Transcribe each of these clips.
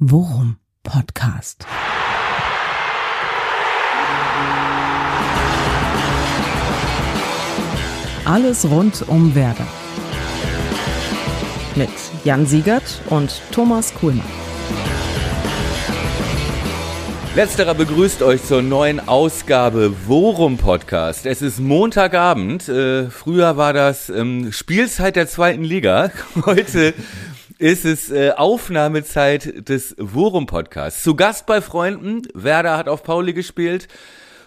Worum Podcast. Alles rund um Werder. Mit Jan Siegert und Thomas Kuhlmann. Letzterer begrüßt euch zur neuen Ausgabe Worum Podcast. Es ist Montagabend. Äh, früher war das ähm, Spielzeit der zweiten Liga. Heute ist es äh, Aufnahmezeit des Worum Podcasts. Zu Gast bei Freunden. Werder hat auf Pauli gespielt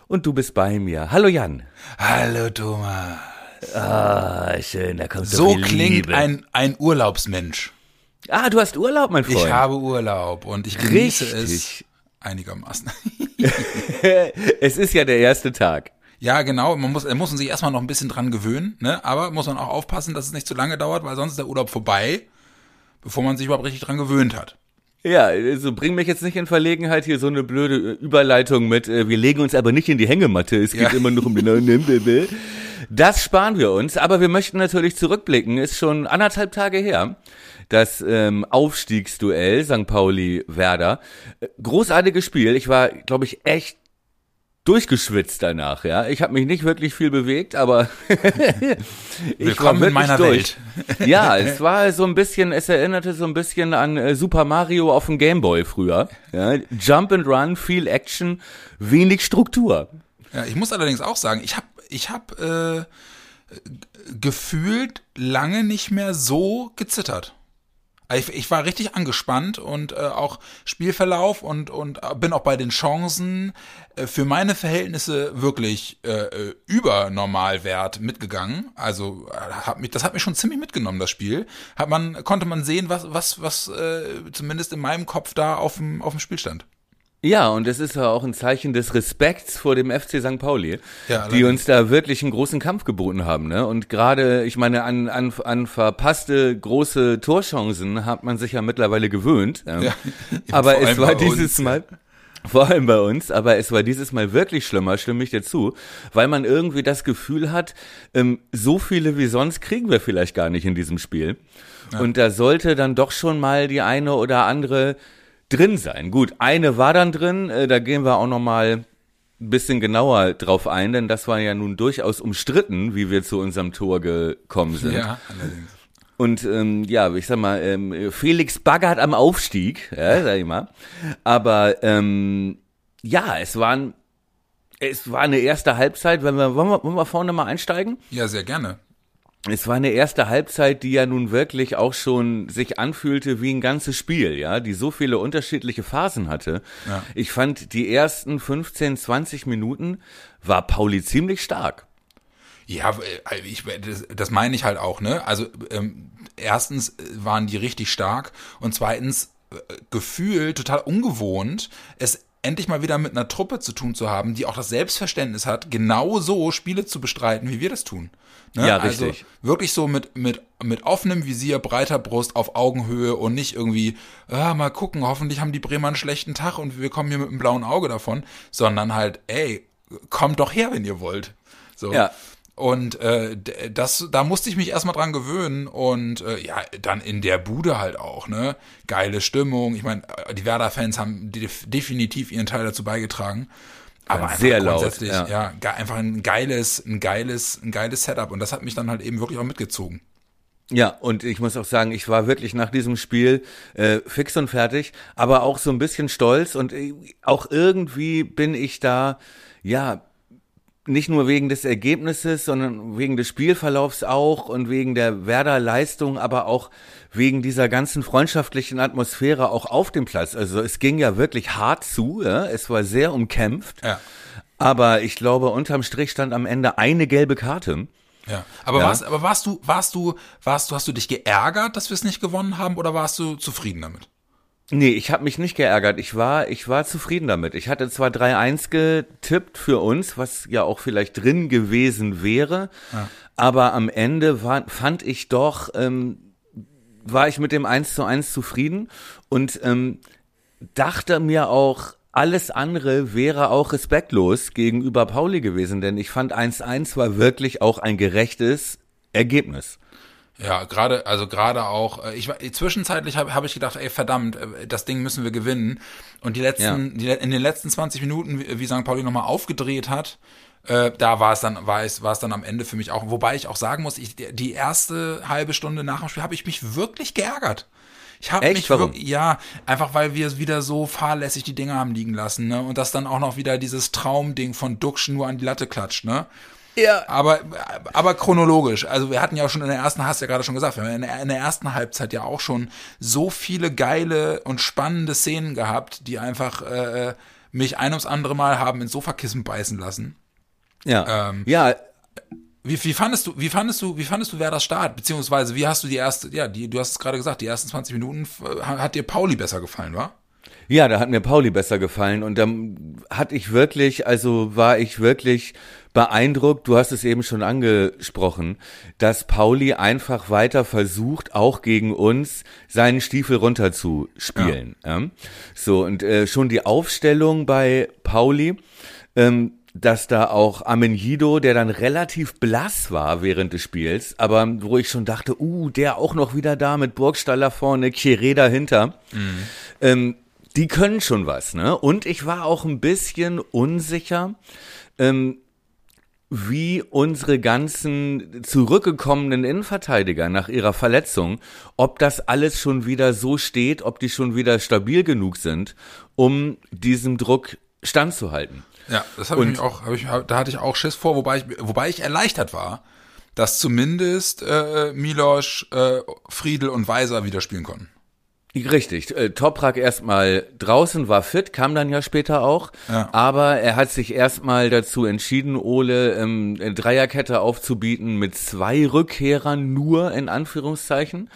und du bist bei mir. Hallo Jan. Hallo Thomas. Ah, schön, da kommt So viel klingt Liebe. ein, ein Urlaubsmensch. Ah, du hast Urlaub, mein Freund. Ich habe Urlaub und ich genieße es Richtig. einigermaßen. es ist ja der erste Tag. ja, genau, man muss, man muss sich erstmal noch ein bisschen dran gewöhnen, ne? aber muss man auch aufpassen, dass es nicht zu lange dauert, weil sonst ist der Urlaub vorbei, bevor man sich überhaupt richtig dran gewöhnt hat. Ja, also bring mich jetzt nicht in Verlegenheit, hier so eine blöde Überleitung mit, äh, wir legen uns aber nicht in die Hängematte, es geht Ja. immer noch um den Das sparen wir uns, aber wir möchten natürlich zurückblicken, ist schon anderthalb Tage her, das ähm, Aufstiegsduell St. Pauli-Werder. Äh, Großartiges Spiel, ich war, glaube ich, echt durchgeschwitzt danach, ja. Ich habe mich nicht wirklich viel bewegt, aber ich Willkommen in meiner durch. Ja, es war so ein bisschen, es erinnerte so ein bisschen an äh, Super Mario auf dem Gameboy früher. Ja, Jump and Run, viel Action, wenig Struktur. Ja, ich muss allerdings auch sagen, ich habe ich hab, äh, gefühlt lange nicht mehr so gezittert. Ich, ich war richtig angespannt und äh, auch Spielverlauf und, und äh, bin auch bei den Chancen äh, für meine Verhältnisse wirklich äh, äh, über Normalwert mitgegangen. Also äh, hat mich, das hat mich schon ziemlich mitgenommen, das Spiel. Hat man, konnte man sehen, was, was, was äh, zumindest in meinem Kopf da auf dem, auf dem Spiel stand. Ja, und es ist ja auch ein Zeichen des Respekts vor dem FC St. Pauli, Ja, die uns da wirklich einen großen Kampf geboten haben. Ne? Und gerade, ich meine, an, an, an verpasste große Torchancen hat man sich ja mittlerweile gewöhnt. Ja. Ja, Aber es war dieses uns, Mal, vor allem bei uns, aber es war dieses Mal wirklich schlimmer, stimme ich dir zu, weil man irgendwie das Gefühl hat, ähm, so viele wie sonst kriegen wir vielleicht gar nicht in diesem Spiel. Und da sollte dann doch schon mal die eine oder andere drin sein. Gut, eine war dann drin, äh, da gehen wir auch noch mal ein bisschen genauer drauf ein, denn das war ja nun durchaus umstritten, wie wir zu unserem Tor gekommen sind. Ja, allerdings. Und ähm, ja, ich sag mal, ähm, Felix baggert am Aufstieg, ja, sag ich mal. Aber ähm, ja, es waren, es war eine erste Halbzeit. Wenn wir, wollen wir, wollen wir vorne mal einsteigen? Ja, sehr gerne. Es war eine erste Halbzeit, die ja nun wirklich auch schon sich anfühlte wie ein ganzes Spiel, ja, die so viele unterschiedliche Phasen hatte. Ja. Ich fand die ersten 15, 20 Minuten war Pauli ziemlich stark. Ja, äh, ich, das, das meine ich halt auch, ne? Also ähm, erstens äh, waren die richtig stark und zweitens äh, gefühlt total ungewohnt, es endlich mal wieder mit einer Truppe zu tun zu haben, die auch das Selbstverständnis hat, genau so Spiele zu bestreiten, wie wir das tun. Ne? Ja, Also richtig. wirklich so mit, mit, mit offenem Visier, breiter Brust, auf Augenhöhe und nicht irgendwie, ah, mal gucken, hoffentlich haben die Bremer einen schlechten Tag und wir kommen hier mit einem blauen Auge davon, sondern halt, ey, kommt doch her, wenn ihr wollt. So. Ja. Und äh, das, da musste ich mich erstmal dran gewöhnen und äh, ja, dann in der Bude halt auch, ne? Geile Stimmung. Ich meine, äh, die Werder-Fans haben def definitiv ihren Teil dazu beigetragen. Aber einfach sehr laut, grundsätzlich, ja. ja, ge- einfach ein geiles, ein geiles, ein geiles Setup. Und das hat mich dann halt eben wirklich auch mitgezogen. Ja, und ich muss auch sagen, ich war wirklich nach diesem Spiel äh, fix und fertig, aber auch so ein bisschen stolz und äh, auch irgendwie bin ich da, ja, nicht nur wegen des Ergebnisses, sondern wegen des Spielverlaufs auch und wegen der Werder-Leistung, aber auch wegen dieser ganzen freundschaftlichen Atmosphäre auch auf dem Platz. Also es ging ja wirklich hart zu, ja? es war sehr umkämpft, Ja. aber ich glaube, unterm Strich stand am Ende eine gelbe Karte. Ja. Aber Ja. warst, aber warst du, warst du, warst du, hast du dich geärgert, dass wir es nicht gewonnen haben, oder warst du zufrieden damit? Nee, ich habe mich nicht geärgert. Ich war, ich war zufrieden damit. Ich hatte zwar 3-1 getippt für uns, was ja auch vielleicht drin gewesen wäre, aber am Ende war, fand ich doch, ähm, war ich mit dem 1 zu 1 zufrieden und ähm, dachte mir auch, alles andere wäre auch respektlos gegenüber Pauli gewesen, denn ich fand 1-1 war wirklich auch ein gerechtes Ergebnis. Ja, gerade, also gerade auch, äh, ich zwischenzeitlich habe hab ich gedacht, ey, verdammt, äh, das Ding müssen wir gewinnen. Und die letzten, Ja. die, in den letzten 20 Minuten, wie, wie St. Pauli nochmal aufgedreht hat, äh, da war es dann, war es, war es dann am Ende für mich auch, wobei ich auch sagen muss, ich, die erste halbe Stunde nach dem Spiel habe ich mich wirklich geärgert. Ich habe mich Warum? wirklich, ja, einfach weil wir wieder so fahrlässig die Dinge haben liegen lassen, ne? Und das dann auch noch wieder dieses Traumding von Duxch nur an die Latte klatscht, ne? Ja. Aber, aber chronologisch. Also wir hatten ja auch schon in der ersten, hast du ja gerade schon gesagt, wir haben in der, in der ersten Halbzeit ja auch schon so viele geile und spannende Szenen gehabt, die einfach äh, mich ein ums andere Mal haben ins Sofakissen beißen lassen. Ja. Ähm, ja, Wie, wie fandest du, wie fandest du, wie fandest du Werder Start? Beziehungsweise wie hast du die erste, ja, die, du hast es gerade gesagt, die ersten 20 Minuten hat dir Pauli besser gefallen, wa? Ja, da hat mir Pauli besser gefallen und dann hatte ich wirklich, also war ich wirklich beeindruckt, du hast es eben schon angesprochen, dass Pauli einfach weiter versucht, auch gegen uns seinen Stiefel runterzuspielen. Ja. So, und äh, schon die Aufstellung bei Pauli, ähm, dass da auch Amenjido, der dann relativ blass war während des Spiels, aber wo ich schon dachte, uh, der auch noch wieder da mit Burgstaller vorne, Chiré dahinter. Ähm, die können schon was, ne? Und ich war auch ein bisschen unsicher, ähm, wie unsere ganzen zurückgekommenen Innenverteidiger nach ihrer Verletzung, ob das alles schon wieder so steht, ob die schon wieder stabil genug sind, um diesem Druck standzuhalten. Ja, das habe ich mich auch, hab ich, da hatte ich auch Schiss vor, wobei ich, wobei ich erleichtert war, dass zumindest äh, Milosch, äh, Friedel und Weiser wieder spielen konnten. Richtig, äh, Toprak erstmal draußen war fit, kam dann ja später auch, Ja. aber er hat sich erstmal dazu entschieden, Ole ähm, eine Dreierkette aufzubieten mit zwei Rückkehrern nur in Anführungszeichen,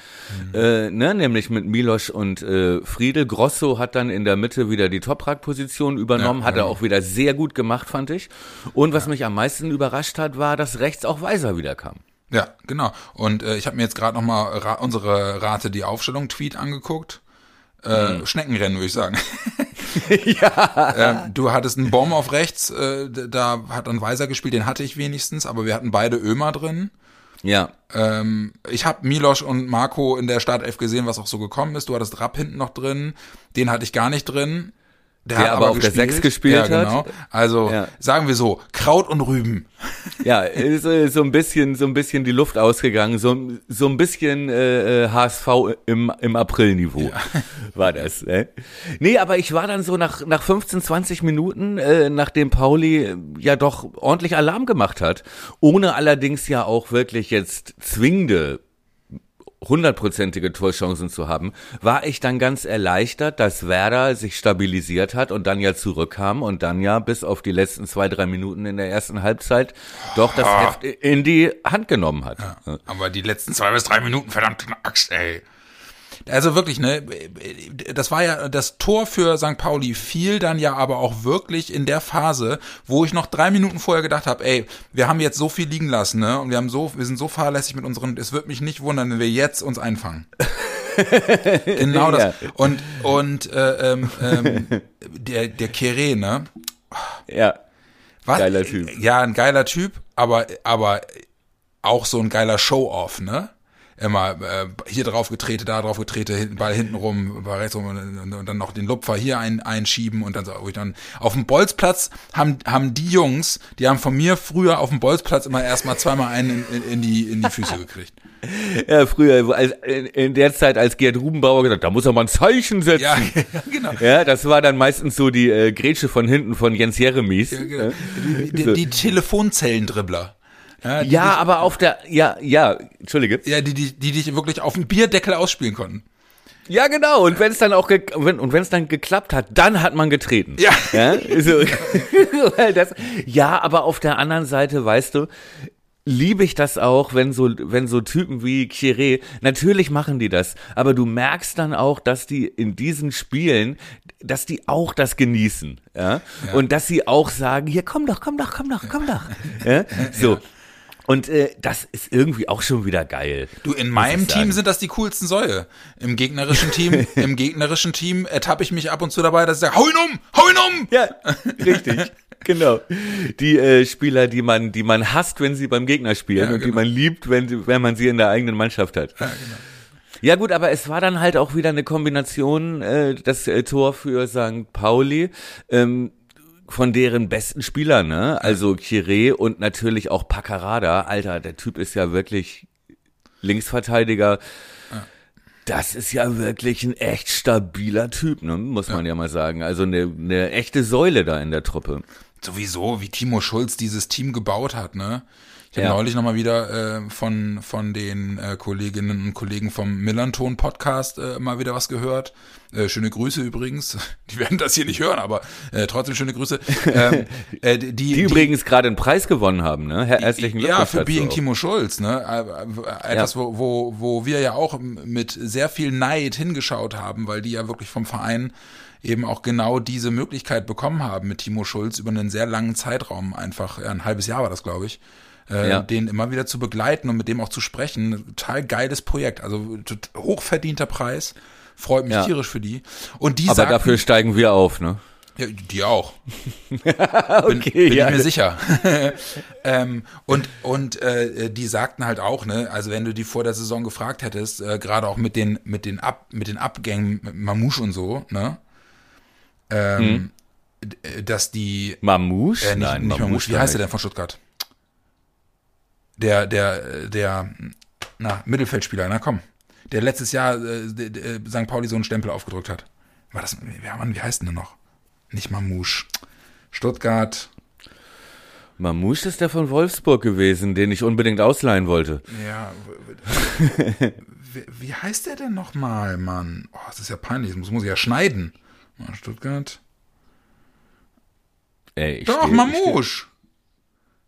äh, ne, nämlich mit Milosch und äh, Friedel. Grosso hat dann in der Mitte wieder die Toprak-Position übernommen, Ja, hat er auch wieder sehr gut gemacht, fand ich. Und was mich am meisten überrascht hat, war, dass rechts auch Weiser wieder kam. Ja, genau. Und äh, ich habe mir jetzt gerade nochmal ra unsere Rate die Aufstellung Tweet angeguckt. Äh, Schneckenrennen, würde ich sagen. ja. Ähm, du hattest einen Baum auf rechts, äh, da hat dann Weiser gespielt, den hatte ich wenigstens, aber wir hatten beide Ömer drin. Ja, Ähm, ich habe Milosch und Marco in der Startelf gesehen, was auch so gekommen ist. Du hattest Rapp hinten noch drin, den hatte ich gar nicht drin. Der aber auf der Sechs gespielt ja, hat. Genau. Also Ja. sagen wir so, Kraut und Rüben. Ja, ist äh, so ein bisschen, so ein bisschen die Luft ausgegangen, so, so ein bisschen äh, äh, HSV im, im April-Niveau war das. Ne? Nee, aber ich war dann so nach, nach 15, 20 Minuten, äh, nachdem Pauli äh, ja doch ordentlich Alarm gemacht hat, ohne allerdings ja auch wirklich jetzt zwingende hundertprozentige Torchancen zu haben, war ich dann ganz erleichtert, dass Werder sich stabilisiert hat und dann ja zurückkam und dann ja bis auf die letzten zwei, drei Minuten in der ersten Halbzeit doch das Heft in die Hand genommen hat. Aber die letzten zwei bis drei Minuten, verdammt Axt, ey. Also wirklich, ne, das war ja, das Tor für St. Pauli fiel dann ja aber auch wirklich in der Phase, wo ich noch drei Minuten vorher gedacht habe, ey, wir haben jetzt so viel liegen lassen, ne, und wir haben so, wir sind so fahrlässig mit unseren, es wird mich nicht wundern, wenn wir jetzt uns einfangen. genau das. Ja. Und, und, äh, ähm, ähm, der, der Kere, ne, Ja, was? Geiler Typ. Ja, ein geiler Typ, aber, aber auch so ein geiler Show-Off, ne? Immer äh, hier drauf getrete, da drauf getrete, hinten, Ball hinten rum, Ball rechts rum und, und dann noch den Lupfer hier ein, einschieben und dann so, ich dann auf dem Bolzplatz haben, haben die Jungs, die haben von mir früher auf dem Bolzplatz immer erstmal zweimal einen in, in, in die, in die Füße gekriegt. ja früher, als, in, der Zeit, als Gerd Rubenbauer gesagt, da muss er mal ein Zeichen setzen. Ja, genau. Ja, das war dann meistens so die äh, Grätsche von hinten von Jens Jeremies. Ja, genau. Die, die, die Telefonzellendribbler. Ja, Ja, aber auf der, ja, ja, entschuldige. ja die, die, die dich wirklich auf dem Bierdeckel ausspielen konnten. Ja, genau. Und wenn es dann auch wenn, und wenn es dann geklappt hat, dann hat man getreten. Ja. ja? So, das, ja, aber auf der anderen Seite, weißt du, liebe ich das auch, wenn so, wenn so Typen wie Chiré, natürlich machen die das, aber du merkst dann auch, dass die in diesen Spielen, dass die auch das genießen, ja, und dass sie auch sagen, hier komm doch, komm doch, komm doch, komm doch, ja, so. Und äh, das ist irgendwie auch schon wieder geil. Du, in meinem. Team sind das die coolsten Säue. Im gegnerischen Team, im gegnerischen Team ertappe ich mich ab und zu dabei, dass ich sage, hau ihn um, hau ihn um! Ja, richtig. genau. Die äh, Spieler, die man, die man hasst, wenn sie beim Gegner spielen Ja, und die genau. man liebt, wenn, wenn man sie in der eigenen Mannschaft hat. Ja, genau. Ja gut, aber es war dann halt auch wieder eine Kombination, äh, das äh, Tor für St. Pauli, ähm, von deren besten Spielern, ne? Also Chiré und natürlich auch Paccarada. Alter, der Typ ist ja wirklich Linksverteidiger. Das ist ja wirklich ein echt stabiler Typ, ne? muss man ja mal sagen. Also eine, eine echte Säule da in der Truppe. Sowieso, wie Timo Schulz dieses Team gebaut hat, ne? Ich habe Ja. neulich nochmal wieder äh, von, von den äh, Kolleginnen und Kollegen vom Millanton Podcast äh, mal wieder was gehört. Äh, schöne Grüße übrigens. Die werden das hier nicht hören, aber äh, trotzdem schöne Grüße. Ähm, äh, die, Die, übrigens gerade einen Preis gewonnen haben, ne? Herr herzlichen Glückwunsch. Ja, für Being. Timo Schulz, ne? Äh, äh, Etwas, wo, wo, wo wir ja auch mit sehr viel Neid hingeschaut haben, weil die ja wirklich vom Verein eben auch genau diese Möglichkeit bekommen haben mit Timo Schulz über einen sehr langen Zeitraum, einfach ja, ein halbes Jahr war das, glaube ich, äh, Ja. den immer wieder zu begleiten und mit dem auch zu sprechen. Total geiles Projekt, also hochverdienter Preis. Freut mich Ja. tierisch für die. Und die Aber sagten, dafür steigen wir auf, ne? ja, die auch. Bin, Okay, bin ja. ich mir sicher. ähm, und und äh, die sagten halt auch, ne, also wenn du die vor der Saison gefragt hättest, äh, gerade auch mit den mit den Ab mit den Abgängen mit Mamouche und so, ne, ähm, d- äh, dass die Mamouche? äh, nicht, Nein, nicht Mamouche, wie heißt der denn von Stuttgart? Der der der na Mittelfeldspieler, na komm, der letztes Jahr äh, äh, St. Pauli so einen Stempel aufgedrückt hat. War das? Ja, Mann, wie heißt denn der noch? Nicht Mamouche. Stuttgart. Mamouche ist der von Wolfsburg gewesen, den ich unbedingt ausleihen wollte. Ja. wie, wie heißt der denn nochmal, Mann? Oh, das ist ja peinlich. Das muss, muss ich ja schneiden. Stuttgart. Ey, ich Doch, steh- Mamouche.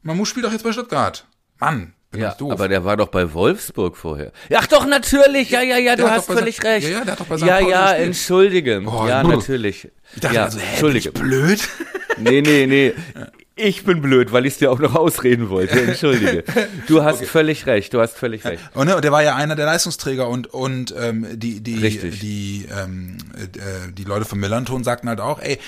Mamouche spielt doch jetzt bei Stuttgart. Mann, Ja, aber der war doch bei Wolfsburg vorher. Ach doch, natürlich. Ja, ja, ja, du hast völlig St- recht. Ja, ja, der hat doch bei St. Ja, Pauli ja, gespielt. entschuldige. Oh, ja, natürlich. ich dachte ja, also, hä, bin ich blöd? Nee, nee, nee. Ich bin blöd, weil ich es dir auch noch ausreden wollte. Entschuldige. Du hast völlig recht. Du hast völlig recht. Und, ne, und der war ja einer der Leistungsträger und und ähm, die die Richtig. die ähm, äh, die Leute von Millanton sagten halt auch, ey,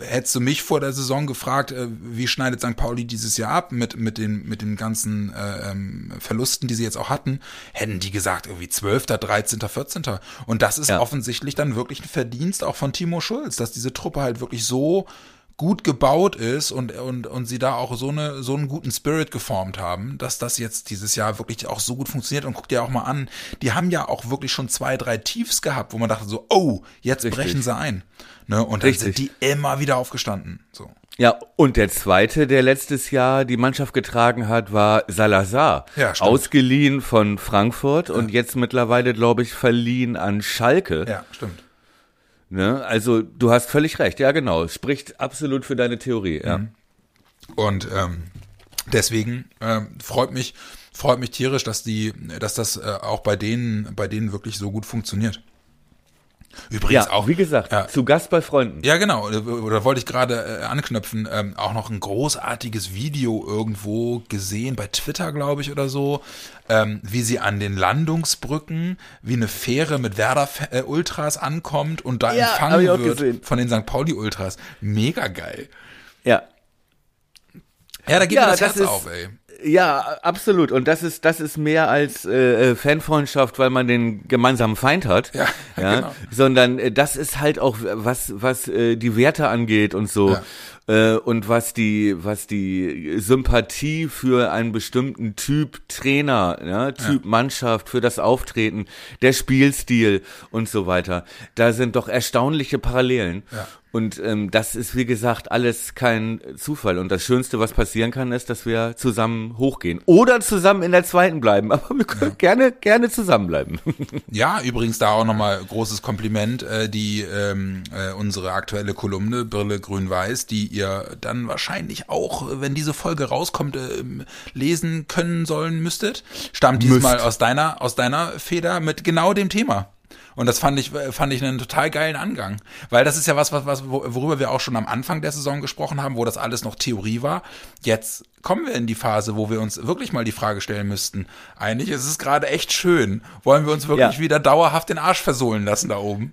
hättest du mich vor der Saison gefragt, äh, wie schneidet St. Pauli dieses Jahr ab mit mit den mit den ganzen äh, ähm, Verlusten, die sie jetzt auch hatten, hätten die gesagt irgendwie 12., 13., 14. Und das ist Ja. offensichtlich dann wirklich ein Verdienst auch von Timo Schulz, dass diese Truppe halt wirklich so gut gebaut ist und, und, und sie da auch so, eine, so einen guten Spirit geformt haben, dass das jetzt dieses Jahr wirklich auch so gut funktioniert. Und guck dir auch mal an, die haben ja auch wirklich schon zwei, drei Tiefs gehabt, wo man dachte so, oh, jetzt Richtig. brechen sie ein. Ne? Und dann Richtig. sind die immer wieder aufgestanden. So. Ja, und der zweite, der letztes Jahr die Mannschaft getragen hat, war Salazar. Ja, stimmt. Ausgeliehen von Frankfurt und jetzt mittlerweile, glaube ich, verliehen an Schalke. Ja, stimmt. Ne? Also du hast völlig recht. Ja, genau. Spricht absolut für deine Theorie. Ja. Mhm. Und ähm, deswegen ähm, freut mich, freut mich tierisch, dass die, dass das äh, auch bei denen, bei denen wirklich so gut funktioniert. Übrigens Ja, auch wie gesagt, Ja. zu Gast bei Freunden. Ja, genau. Oder wollte ich gerade äh, anknüpfen. Ähm, auch noch ein großartiges Video irgendwo gesehen, bei Twitter, glaube ich, oder so, ähm, wie sie an den Landungsbrücken, wie eine Fähre mit Werder-Ultras ankommt und da Ja, empfangen wird gesehen. von den St. Pauli-Ultras. Mega geil. Ja. Ja, da geht Ja, mir das, das Herz ist- auf, ey. Ja, absolut. Und das ist, das ist mehr als äh, äh, Fanfreundschaft, weil man den gemeinsamen Feind hat. Ja, genau. Sondern äh, das ist halt auch was, was äh, die Werte angeht und so. Äh, und was die, was die Sympathie für einen bestimmten Typ Trainer, ja, Typ Mannschaft, für das Auftreten, der Spielstil und so weiter. Da sind doch erstaunliche Parallelen. Ja. Und ähm, das ist, wie gesagt, alles kein Zufall. Und das Schönste, was passieren kann, ist, dass wir zusammen hochgehen. Oder zusammen in der zweiten bleiben. Aber wir können gerne, gerne zusammenbleiben. Ja, übrigens da auch nochmal großes Kompliment, äh, die ähm, äh, unsere aktuelle Kolumne Brille Grün-Weiß, die ihr dann wahrscheinlich auch, äh, wenn diese Folge rauskommt, ähm, lesen können sollen müsstet, stammt diesmal Müsst. aus deiner aus deiner Feder mit genau dem Thema. Und das fand ich, fand ich einen total geilen Angang. Weil das ist ja was, was, was, worüber wir auch schon am Anfang der Saison gesprochen haben, wo das alles noch Theorie war. Jetzt kommen wir in die Phase, wo wir uns wirklich mal die Frage stellen müssten. Eigentlich ist es gerade echt schön. Wollen wir uns wirklich ja. wieder dauerhaft den Arsch versohlen lassen da oben?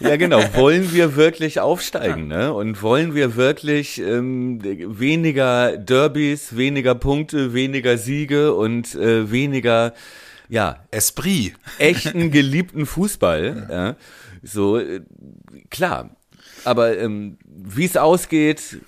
Ja, genau. Wollen wir wirklich aufsteigen, ja. ne? Und wollen wir wirklich ähm, weniger Derbys, weniger Punkte, weniger Siege und äh, weniger ja, Esprit. Echten, geliebten Fußball. ja. ja. So, äh, klar. Aber ähm, wie es ausgeht,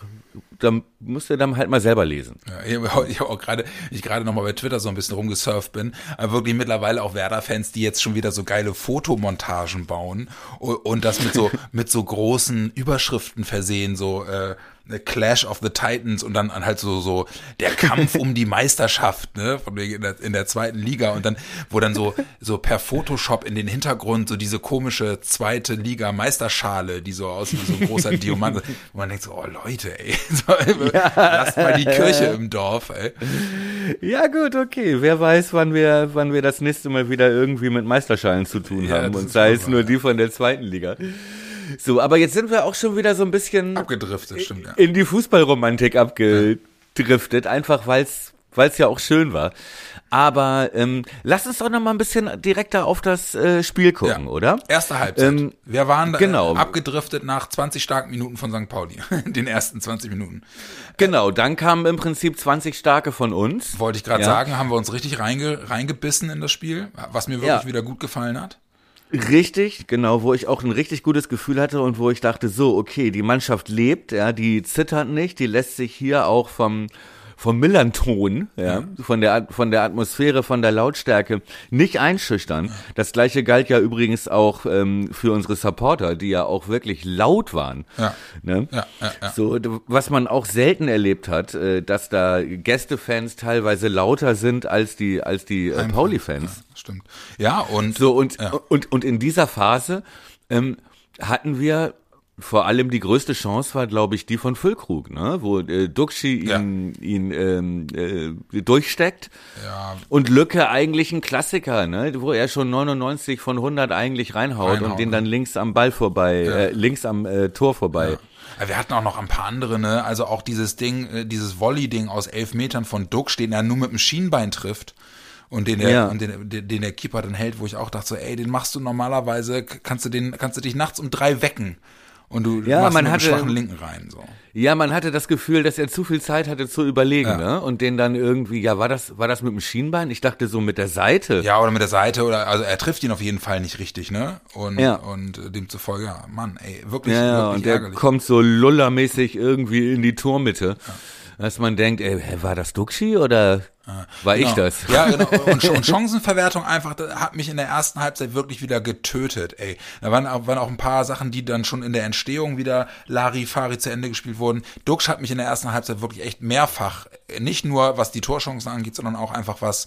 da musst du dann halt mal selber lesen. Ja, ich habe hab auch gerade, ich gerade noch mal bei Twitter so ein bisschen rumgesurft bin, aber wirklich mittlerweile auch Werder-Fans, die jetzt schon wieder so geile Fotomontagen bauen und, und das mit so mit so großen Überschriften versehen, so äh, Clash of the Titans und dann halt so so der Kampf um die Meisterschaft, ne, von wegen in der, in der zweiten Liga und dann wo dann so so per Photoshop in den Hintergrund so diese komische zweite Liga Meisterschale, die so aussieht wie so ein großer Diamant, wo man denkt so, oh Leute, ey, so, ja. lasst mal die Kirche im Dorf, ey. Ja gut, okay, wer weiß, wann wir wann wir das nächste Mal wieder irgendwie mit Meisterschalen zu tun ja, haben und sei es nur die von der zweiten Liga. So, aber jetzt sind wir auch schon wieder so ein bisschen abgedriftet, stimmt, ja. in die Fußballromantik abgedriftet, ja. einfach weil es ja auch schön war. Aber ähm, lass uns doch noch mal ein bisschen direkter auf das äh, Spiel gucken, ja. oder? Erste Halbzeit. Ähm, wir waren da genau. abgedriftet nach 20 starken Minuten von St. Pauli, den ersten 20 Minuten. Genau, dann kamen im Prinzip 20 starke von uns. Wollte ich gerade ja. sagen, haben wir uns richtig reinge reingebissen in das Spiel, was mir wirklich ja. wieder gut gefallen hat. Richtig, genau, wo ich auch ein richtig gutes Gefühl hatte und wo ich dachte, so, okay, die Mannschaft lebt, ja, die zittert nicht, die lässt sich hier auch vom vom Millanton, ja, von der von der Atmosphäre, von der Lautstärke nicht einschüchtern. Das gleiche galt ja übrigens auch ähm, für unsere Supporter, die ja auch wirklich laut waren. Ja. Ne? Ja, ja, ja. So, was man auch selten erlebt hat, äh, dass da Gästefans teilweise lauter sind als die als die äh, Pauli-Fans. Ja, stimmt. Ja und so und und und in dieser Phase ähm, hatten wir vor allem die größte Chance war, glaube ich, die von Füllkrug, ne? wo äh, Duxi ihn, ja. ihn ähm, äh, durchsteckt. Ja. Und Lücke eigentlich ein Klassiker, ne? wo er schon 99 von 100 eigentlich reinhaut Reinhauen. und den dann links am Ball vorbei, ja. äh, links am äh, Tor vorbei. Ja. Wir hatten auch noch ein paar andere, ne? Also auch dieses Ding, äh, dieses Volley-Ding aus elf Metern von Dux, den er nur mit dem Schienbein trifft und den der, ja. und den, den, den der Keeper dann hält, wo ich auch dachte so, ey, den machst du normalerweise, kannst du den, kannst du dich nachts um drei wecken und du ja, machst man hatte, schwachen Linken rein. So. Ja, man hatte das Gefühl, dass er zu viel Zeit hatte zu überlegen, ja. ne? Und den dann irgendwie, ja, war das, war das mit dem Schienbein? Ich dachte so mit der Seite. Ja, oder mit der Seite oder also er trifft ihn auf jeden Fall nicht richtig, ne? Und, ja. und demzufolge, ja, Mann, ey, wirklich, ja, ja, und der kommt so lullermäßig irgendwie in die Tormitte. Dass man denkt, ey, war das Duxi oder war genau. ich das? Ja, genau. Und, und Chancenverwertung einfach hat mich in der ersten Halbzeit wirklich wieder getötet, ey. Da waren auch, waren auch ein paar Sachen, die dann schon in der Entstehung wieder Larifari zu Ende gespielt wurden. Dux hat mich in der ersten Halbzeit wirklich echt mehrfach, nicht nur was die Torchancen angeht, sondern auch einfach was,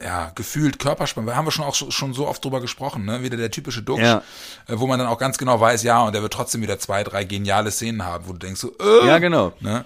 äh, ja, gefühlt Körperspannung. Da haben wir schon auch schon so oft drüber gesprochen, ne? Wieder der typische Dux, ja. Äh, wo man dann auch ganz genau weiß, ja, und der wird trotzdem wieder zwei, drei geniale Szenen haben, wo du denkst so, äh, Ja, genau. Ne?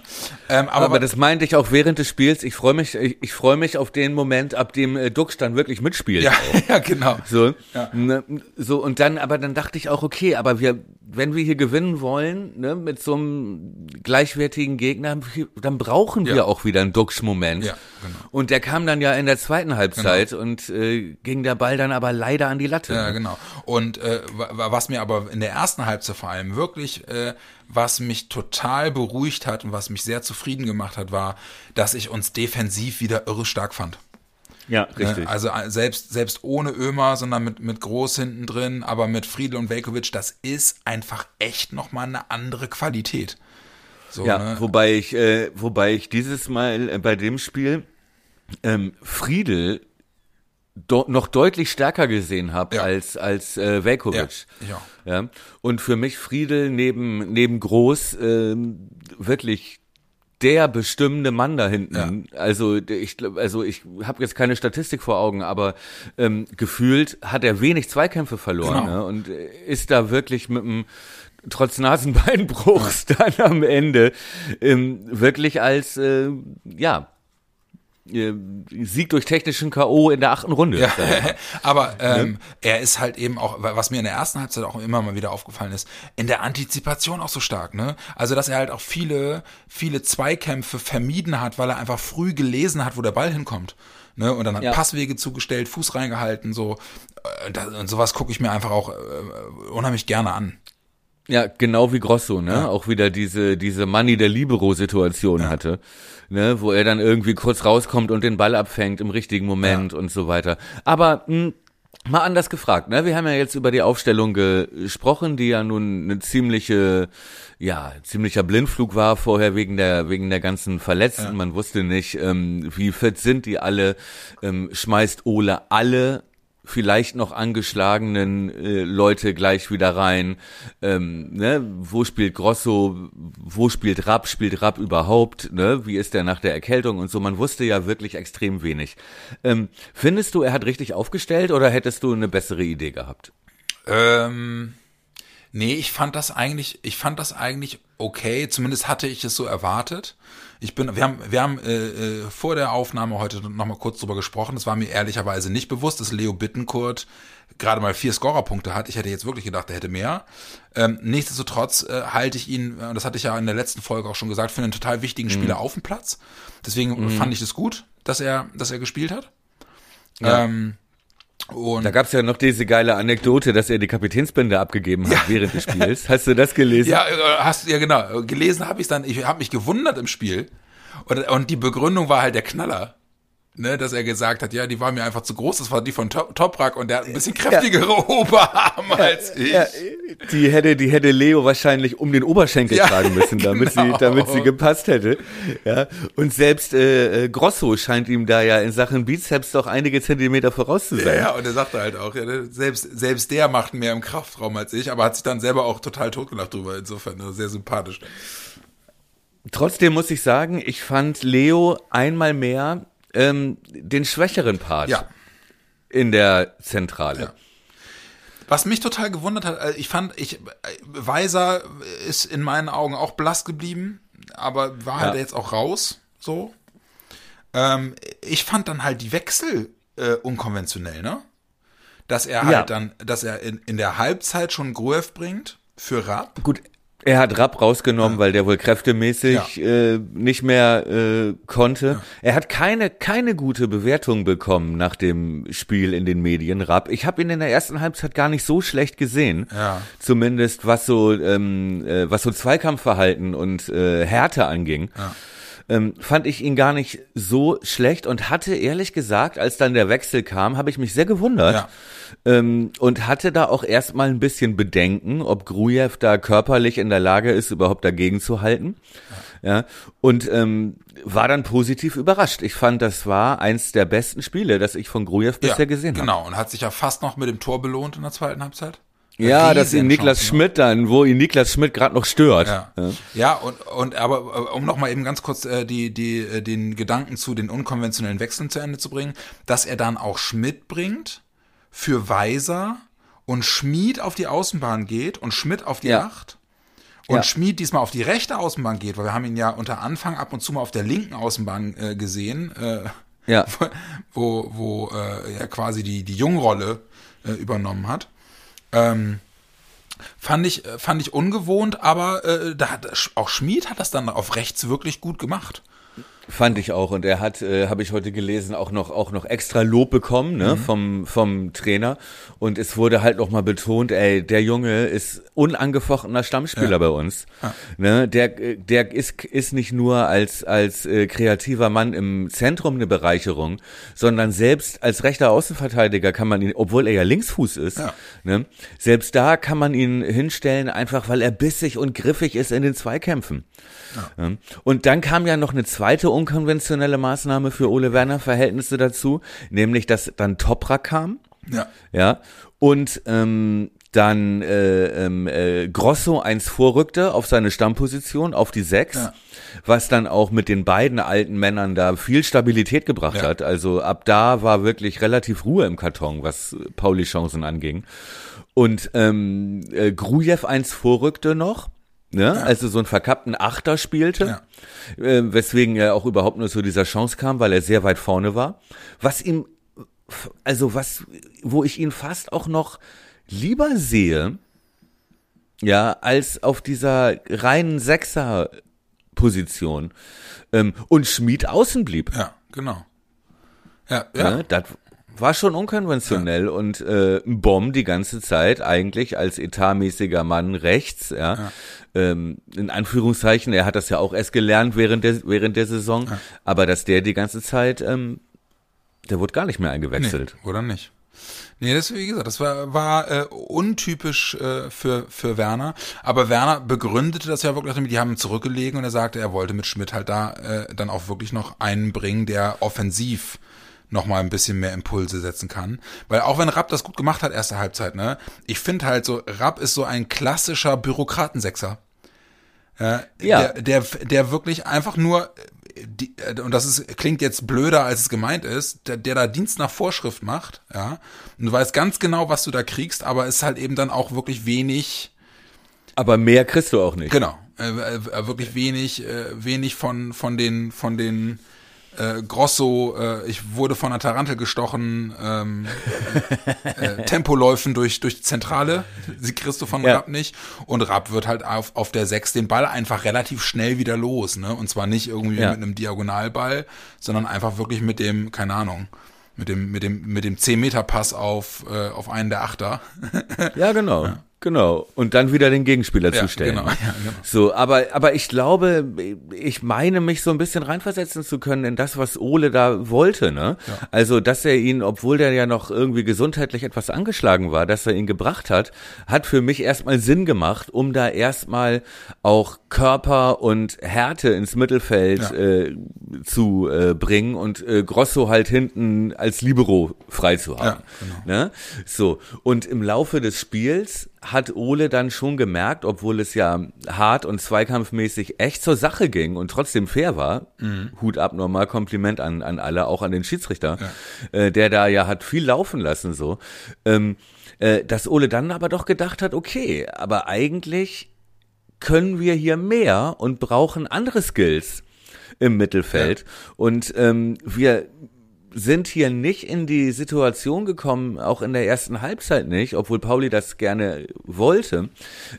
Ähm, aber, aber das meinte ich auch während des Spiels. Ich freue mich, ich, ich freue mich auf den Moment, ab dem äh, Dux dann wirklich mitspielt. Ja, ja genau. So, ja. Ne, so und dann, aber dann dachte ich auch, okay, aber wir, wenn wir hier gewinnen wollen, ne, mit so einem gleichwertigen Gegner, dann brauchen wir ja. auch wieder einen Dux-Moment. Ja, genau. Und der kam dann ja in der zweiten Halbzeit genau. und äh, ging der Ball dann aber leider an die Latte. Ja, genau. Und äh, was mir aber in der ersten Halbzeit vor allem wirklich äh, was mich total beruhigt hat und was mich sehr zufrieden gemacht hat, war, dass ich uns defensiv wieder irre stark fand. Ja, ne, richtig. Also äh, selbst, selbst ohne Ömer, sondern mit, mit Groß hinten drin, aber mit Friedel und Velkovic, das ist einfach echt nochmal eine andere Qualität. So, ja, ne? wobei ich, äh, wobei ich dieses Mal äh, bei dem Spiel ähm, Friedel noch deutlich stärker gesehen habe ja. als als äh, Velkovic. Ja. ja. ja. Und für mich Friedel neben neben Groß äh, wirklich der bestimmende Mann da hinten. Ja. Also ich also ich habe jetzt keine Statistik vor Augen, aber ähm, gefühlt hat er wenig Zweikämpfe verloren genau. ne? und ist da wirklich mit einem trotz Nasenbeinbruchs dann am Ende ähm, wirklich als äh, ja äh, Sieg durch technischen K.O. in der achten Runde. Ja, aber ähm, er ist halt eben auch, was mir in der ersten Halbzeit auch immer mal wieder aufgefallen ist, in der Antizipation auch so stark, ne? Also, dass er halt auch viele, viele Zweikämpfe vermieden hat, weil er einfach früh gelesen hat, wo der Ball hinkommt. Ne? Und dann hat Ja. Passwege zugestellt, Fuß reingehalten, so. Äh, Und sowas gucke ich mir einfach auch äh, unheimlich gerne an. Ja, genau wie Grosso, ne? Auch wieder diese, diese Money der Libero-Situation hatte, ne? Wo er dann irgendwie kurz rauskommt und den Ball abfängt im richtigen Moment und so weiter. Aber, mh, Mal anders gefragt, ne? Wir haben ja jetzt über die Aufstellung gesprochen, die ja nun eine ziemliche, ja, ziemlicher Blindflug war vorher wegen der wegen der ganzen Verletzten. Man wusste nicht, ähm, wie fit sind die alle. Ähm, schmeißt Ole alle vielleicht noch angeschlagenen äh, Leute gleich wieder rein. Ähm, ne? Wo spielt Grosso? Wo spielt Rapp? Spielt Rapp überhaupt? Ne? Wie ist der nach der Erkältung und so? Man wusste ja wirklich extrem wenig. Ähm, findest du, er hat richtig aufgestellt oder hättest du eine bessere Idee gehabt? Ähm, nee, ich fand das eigentlich, ich fand das eigentlich okay. Zumindest hatte ich es so erwartet. Ich bin, wir haben, wir haben äh, äh, vor der Aufnahme heute noch mal kurz drüber gesprochen. Das war mir ehrlicherweise nicht bewusst, dass Leo Bittenkurt gerade mal vier Scorerpunkte hat. Ich hätte jetzt wirklich gedacht, er hätte mehr. Ähm, nichtsdestotrotz äh, halte ich ihn, äh, das hatte ich ja in der letzten Folge auch schon gesagt, für einen total wichtigen Spieler auf dem Platz. Deswegen fand ich es gut, dass er, dass er gespielt hat. Ja. Ähm, und Da gab's ja noch diese geile Anekdote, dass er die Kapitänsbinde abgegeben hat während des Spiels. Hast du das gelesen? Ja, äh, hast ja genau. Gelesen habe ich dann. Ich habe mich gewundert im Spiel und, und die Begründung war halt der Knaller. Ne, dass er gesagt hat, ja, die war mir einfach zu groß, das war die von Top, Toprak und der hat ein bisschen kräftigere Oberarme als ich. Ja, die hätte, die hätte Leo wahrscheinlich um den Oberschenkel Ja, tragen müssen, damit genau. sie, damit sie gepasst hätte. Ja, und selbst äh, äh, Grosso scheint ihm da ja in Sachen Bizeps doch einige Zentimeter voraus zu Ja, sein. ja, und er sagte halt auch, ja, ne, selbst, selbst der macht mehr im Kraftraum als ich, aber hat sich dann selber auch total totgelacht drüber, insofern ne, sehr sympathisch. Trotzdem muss ich sagen, ich fand Leo einmal mehr ähm, den schwächeren Part Ja. in der Zentrale. Ja. Was mich total gewundert hat, äh, ich fand, ich, äh, Weiser ist in meinen Augen auch blass geblieben, aber war halt Ja. jetzt auch raus, so. Ähm, ich fand dann halt die Wechsel äh, unkonventionell, ne? Dass er halt Ja. dann, dass er in, in der Halbzeit schon Gruev bringt für Rapp. Gut, er hat Rapp rausgenommen, weil der wohl kräftemäßig äh, nicht mehr äh, konnte. Er hat keine keine gute Bewertung bekommen nach dem Spiel in den Medien. Rapp, ich habe ihn in der ersten Halbzeit gar nicht so schlecht gesehen. Ja. Zumindest was so ähm, äh, was so Zweikampfverhalten und äh, Härte anging. Ähm, fand ich ihn gar nicht so schlecht und hatte ehrlich gesagt, als dann der Wechsel kam, habe ich mich sehr gewundert Ja. ähm, und hatte da auch erstmal ein bisschen Bedenken, ob Grujew da körperlich in der Lage ist, überhaupt dagegen zu halten. Ja, und ähm, war dann positiv überrascht. Ich fand, das war eins der besten Spiele, das ich von Grujew bisher gesehen habe. Genau, und hat sich ja fast noch mit dem Tor belohnt in der zweiten Halbzeit. Ja, dass ihn Niklas ne? Schmidt dann, wo ihn Niklas Schmidt gerade noch stört. Ja, ja und, und aber äh, um noch mal eben ganz kurz äh, die, die, äh, den Gedanken zu den unkonventionellen Wechseln zu Ende zu bringen, dass er dann auch Schmidt bringt für Weiser und Schmied auf die Außenbahn geht und Schmidt auf die Ja. Acht. Und Ja. Schmied diesmal auf die rechte Außenbahn geht, weil wir haben ihn ja unter Anfang ab und zu mal auf der linken Außenbahn äh, gesehen, äh, Ja. wo, wo äh, er quasi die, die Jungrolle äh, übernommen hat. Ähm, fand ich, äh, fand ich ungewohnt, aber äh, da hat auch Schmied hat das dann auf rechts wirklich gut gemacht. Fand ich auch. Und er hat, äh, habe ich heute gelesen, auch noch, auch noch extra Lob bekommen, ne, vom, vom Trainer. Und es wurde halt noch mal betont, ey, der Junge ist unangefochtener Stammspieler Ja. bei uns. Ne, der, der ist, ist nicht nur als, als äh, kreativer Mann im Zentrum eine Bereicherung, sondern selbst als rechter Außenverteidiger kann man ihn, obwohl er ja Linksfuß ist, Ja. ne, selbst da kann man ihn hinstellen, einfach weil er bissig und griffig ist in den Zweikämpfen. Ja. Und dann kam ja noch eine zweite unkonventionelle Maßnahme für Ole Werner Verhältnisse dazu, nämlich dass dann Toprak kam, Ja. ja, und ähm, dann äh, ähm, äh, Grosso eins vorrückte auf seine Stammposition, auf die Sechs, Ja. was dann auch mit den beiden alten Männern da viel Stabilität gebracht Ja. hat. Also ab da war wirklich relativ Ruhe im Karton, was Pauli Chancen anging. Und ähm, äh, Grujew eins vorrückte noch, ne? also so einen verkappten Achter spielte, Ja. äh, weswegen er auch überhaupt nur zu dieser Chance kam, weil er sehr weit vorne war. Was ihm, also was, wo ich ihn fast auch noch lieber sehe, ja, als auf dieser reinen Sechser-Position. Ähm, und Schmied außen blieb. Ja, genau. Ja, ja. Ne? Das war schon unkonventionell und äh, ein Bomb die ganze Zeit eigentlich als etatmäßiger Mann rechts, ja. Ähm, in Anführungszeichen, er hat das ja auch erst gelernt während der, während der Saison, aber dass der die ganze Zeit, ähm, der wurde gar nicht mehr eingewechselt. Nee, oder nicht? Nee, das, wie gesagt, das war, war äh, untypisch äh, für, für Werner. Aber Werner begründete das ja wirklich damit, die haben ihn zurückgelegen und er sagte, er wollte mit Schmidt halt da äh, dann auch wirklich noch einen bringen, der offensiv noch mal ein bisschen mehr Impulse setzen kann. Weil auch wenn Rapp das gut gemacht hat, erste Halbzeit, ne, ich finde halt so, Rapp ist so ein klassischer Bürokratensechser. Ja, Ja. Der, der, der wirklich einfach nur, äh, die, äh, und das ist, klingt jetzt blöder, als es gemeint ist, der, der da Dienst nach Vorschrift macht, ja, und du weißt ganz genau, was du da kriegst, aber ist halt eben dann auch wirklich wenig, Aber mehr kriegst du auch nicht. genau, äh, äh, wirklich wenig, äh, wenig von, von den, von den, äh, Grosso, äh, ich wurde von einer Tarantel gestochen, ähm, äh, Tempoläufen durch, durch die Zentrale, sie kriegst du von Ja. Rapp nicht. Und Rapp wird halt auf, auf der 6 den Ball einfach relativ schnell wieder los, ne? Und zwar nicht irgendwie Ja. mit einem Diagonalball, sondern einfach wirklich mit dem, keine Ahnung, mit dem, mit dem, mit dem 10-Meter-Pass auf, äh, auf einen der Achter. Ja, genau. Genau. Und dann wieder den Gegenspieler Ja, zu stellen. genau, ja, genau. So, aber, aber ich glaube, ich meine, mich so ein bisschen reinversetzen zu können in das, was Ole da wollte, ne? Also, dass er ihn, obwohl der ja noch irgendwie gesundheitlich etwas angeschlagen war, dass er ihn gebracht hat, hat für mich erstmal Sinn gemacht, um da erstmal auch Körper und Härte ins Mittelfeld Ja. äh, zu äh, bringen und äh, Grosso halt hinten als Libero frei zu haben. Ja, Ne? So, und im Laufe des Spiels hat Ole dann schon gemerkt, obwohl es ja hart und zweikampfmäßig echt zur Sache ging und trotzdem fair war, Hut ab, nochmal Kompliment an, an alle, auch an den Schiedsrichter, äh, der da ja hat viel laufen lassen, so, ähm, äh, dass Ole dann aber doch gedacht hat, okay, aber eigentlich können wir hier mehr und brauchen andere Skills im Mittelfeld. Und ähm, wir sind hier nicht in die Situation gekommen, auch in der ersten Halbzeit nicht, obwohl Pauli das gerne wollte,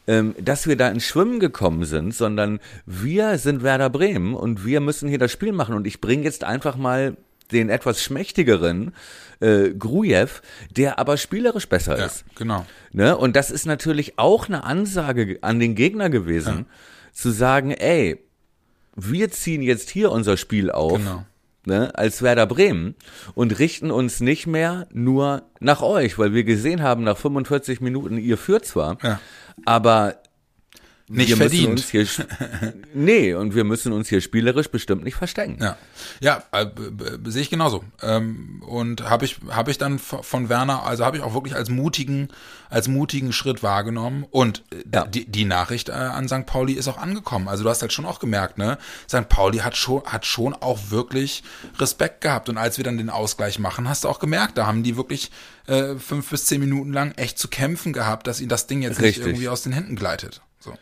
ähm, dass wir da ins Schwimmen gekommen sind, sondern wir sind Werder Bremen und wir müssen hier das Spiel machen. Und ich bringe jetzt einfach mal den etwas schmächtigeren äh, Grujew, der aber spielerisch besser Ja, ist. genau. Ne? Und das ist natürlich auch eine Ansage an den Gegner gewesen, zu sagen, ey, wir ziehen jetzt hier unser Spiel auf, Genau. Ne, als Werder Bremen und richten uns nicht mehr nur nach euch, weil wir gesehen haben, nach 45 Minuten, ihr führt zwar, Ja. aber Nicht wir verdient. Hier, nee, und wir müssen uns hier spielerisch bestimmt nicht verstecken. Ja, ja, äh, sehe ich genauso. Ähm, und habe ich habe ich dann von Werner, also habe ich auch wirklich als mutigen als mutigen Schritt wahrgenommen. Und äh, Ja. die, die Nachricht äh, an St. Pauli ist auch angekommen. Also du hast halt schon auch gemerkt, ne? St. Pauli hat schon hat schon auch wirklich Respekt gehabt. Und als wir dann den Ausgleich machen, hast du auch gemerkt, da haben die wirklich äh, fünf bis zehn Minuten lang echt zu kämpfen gehabt, dass ihnen das Ding jetzt Richtig. nicht irgendwie aus den Händen gleitet. So.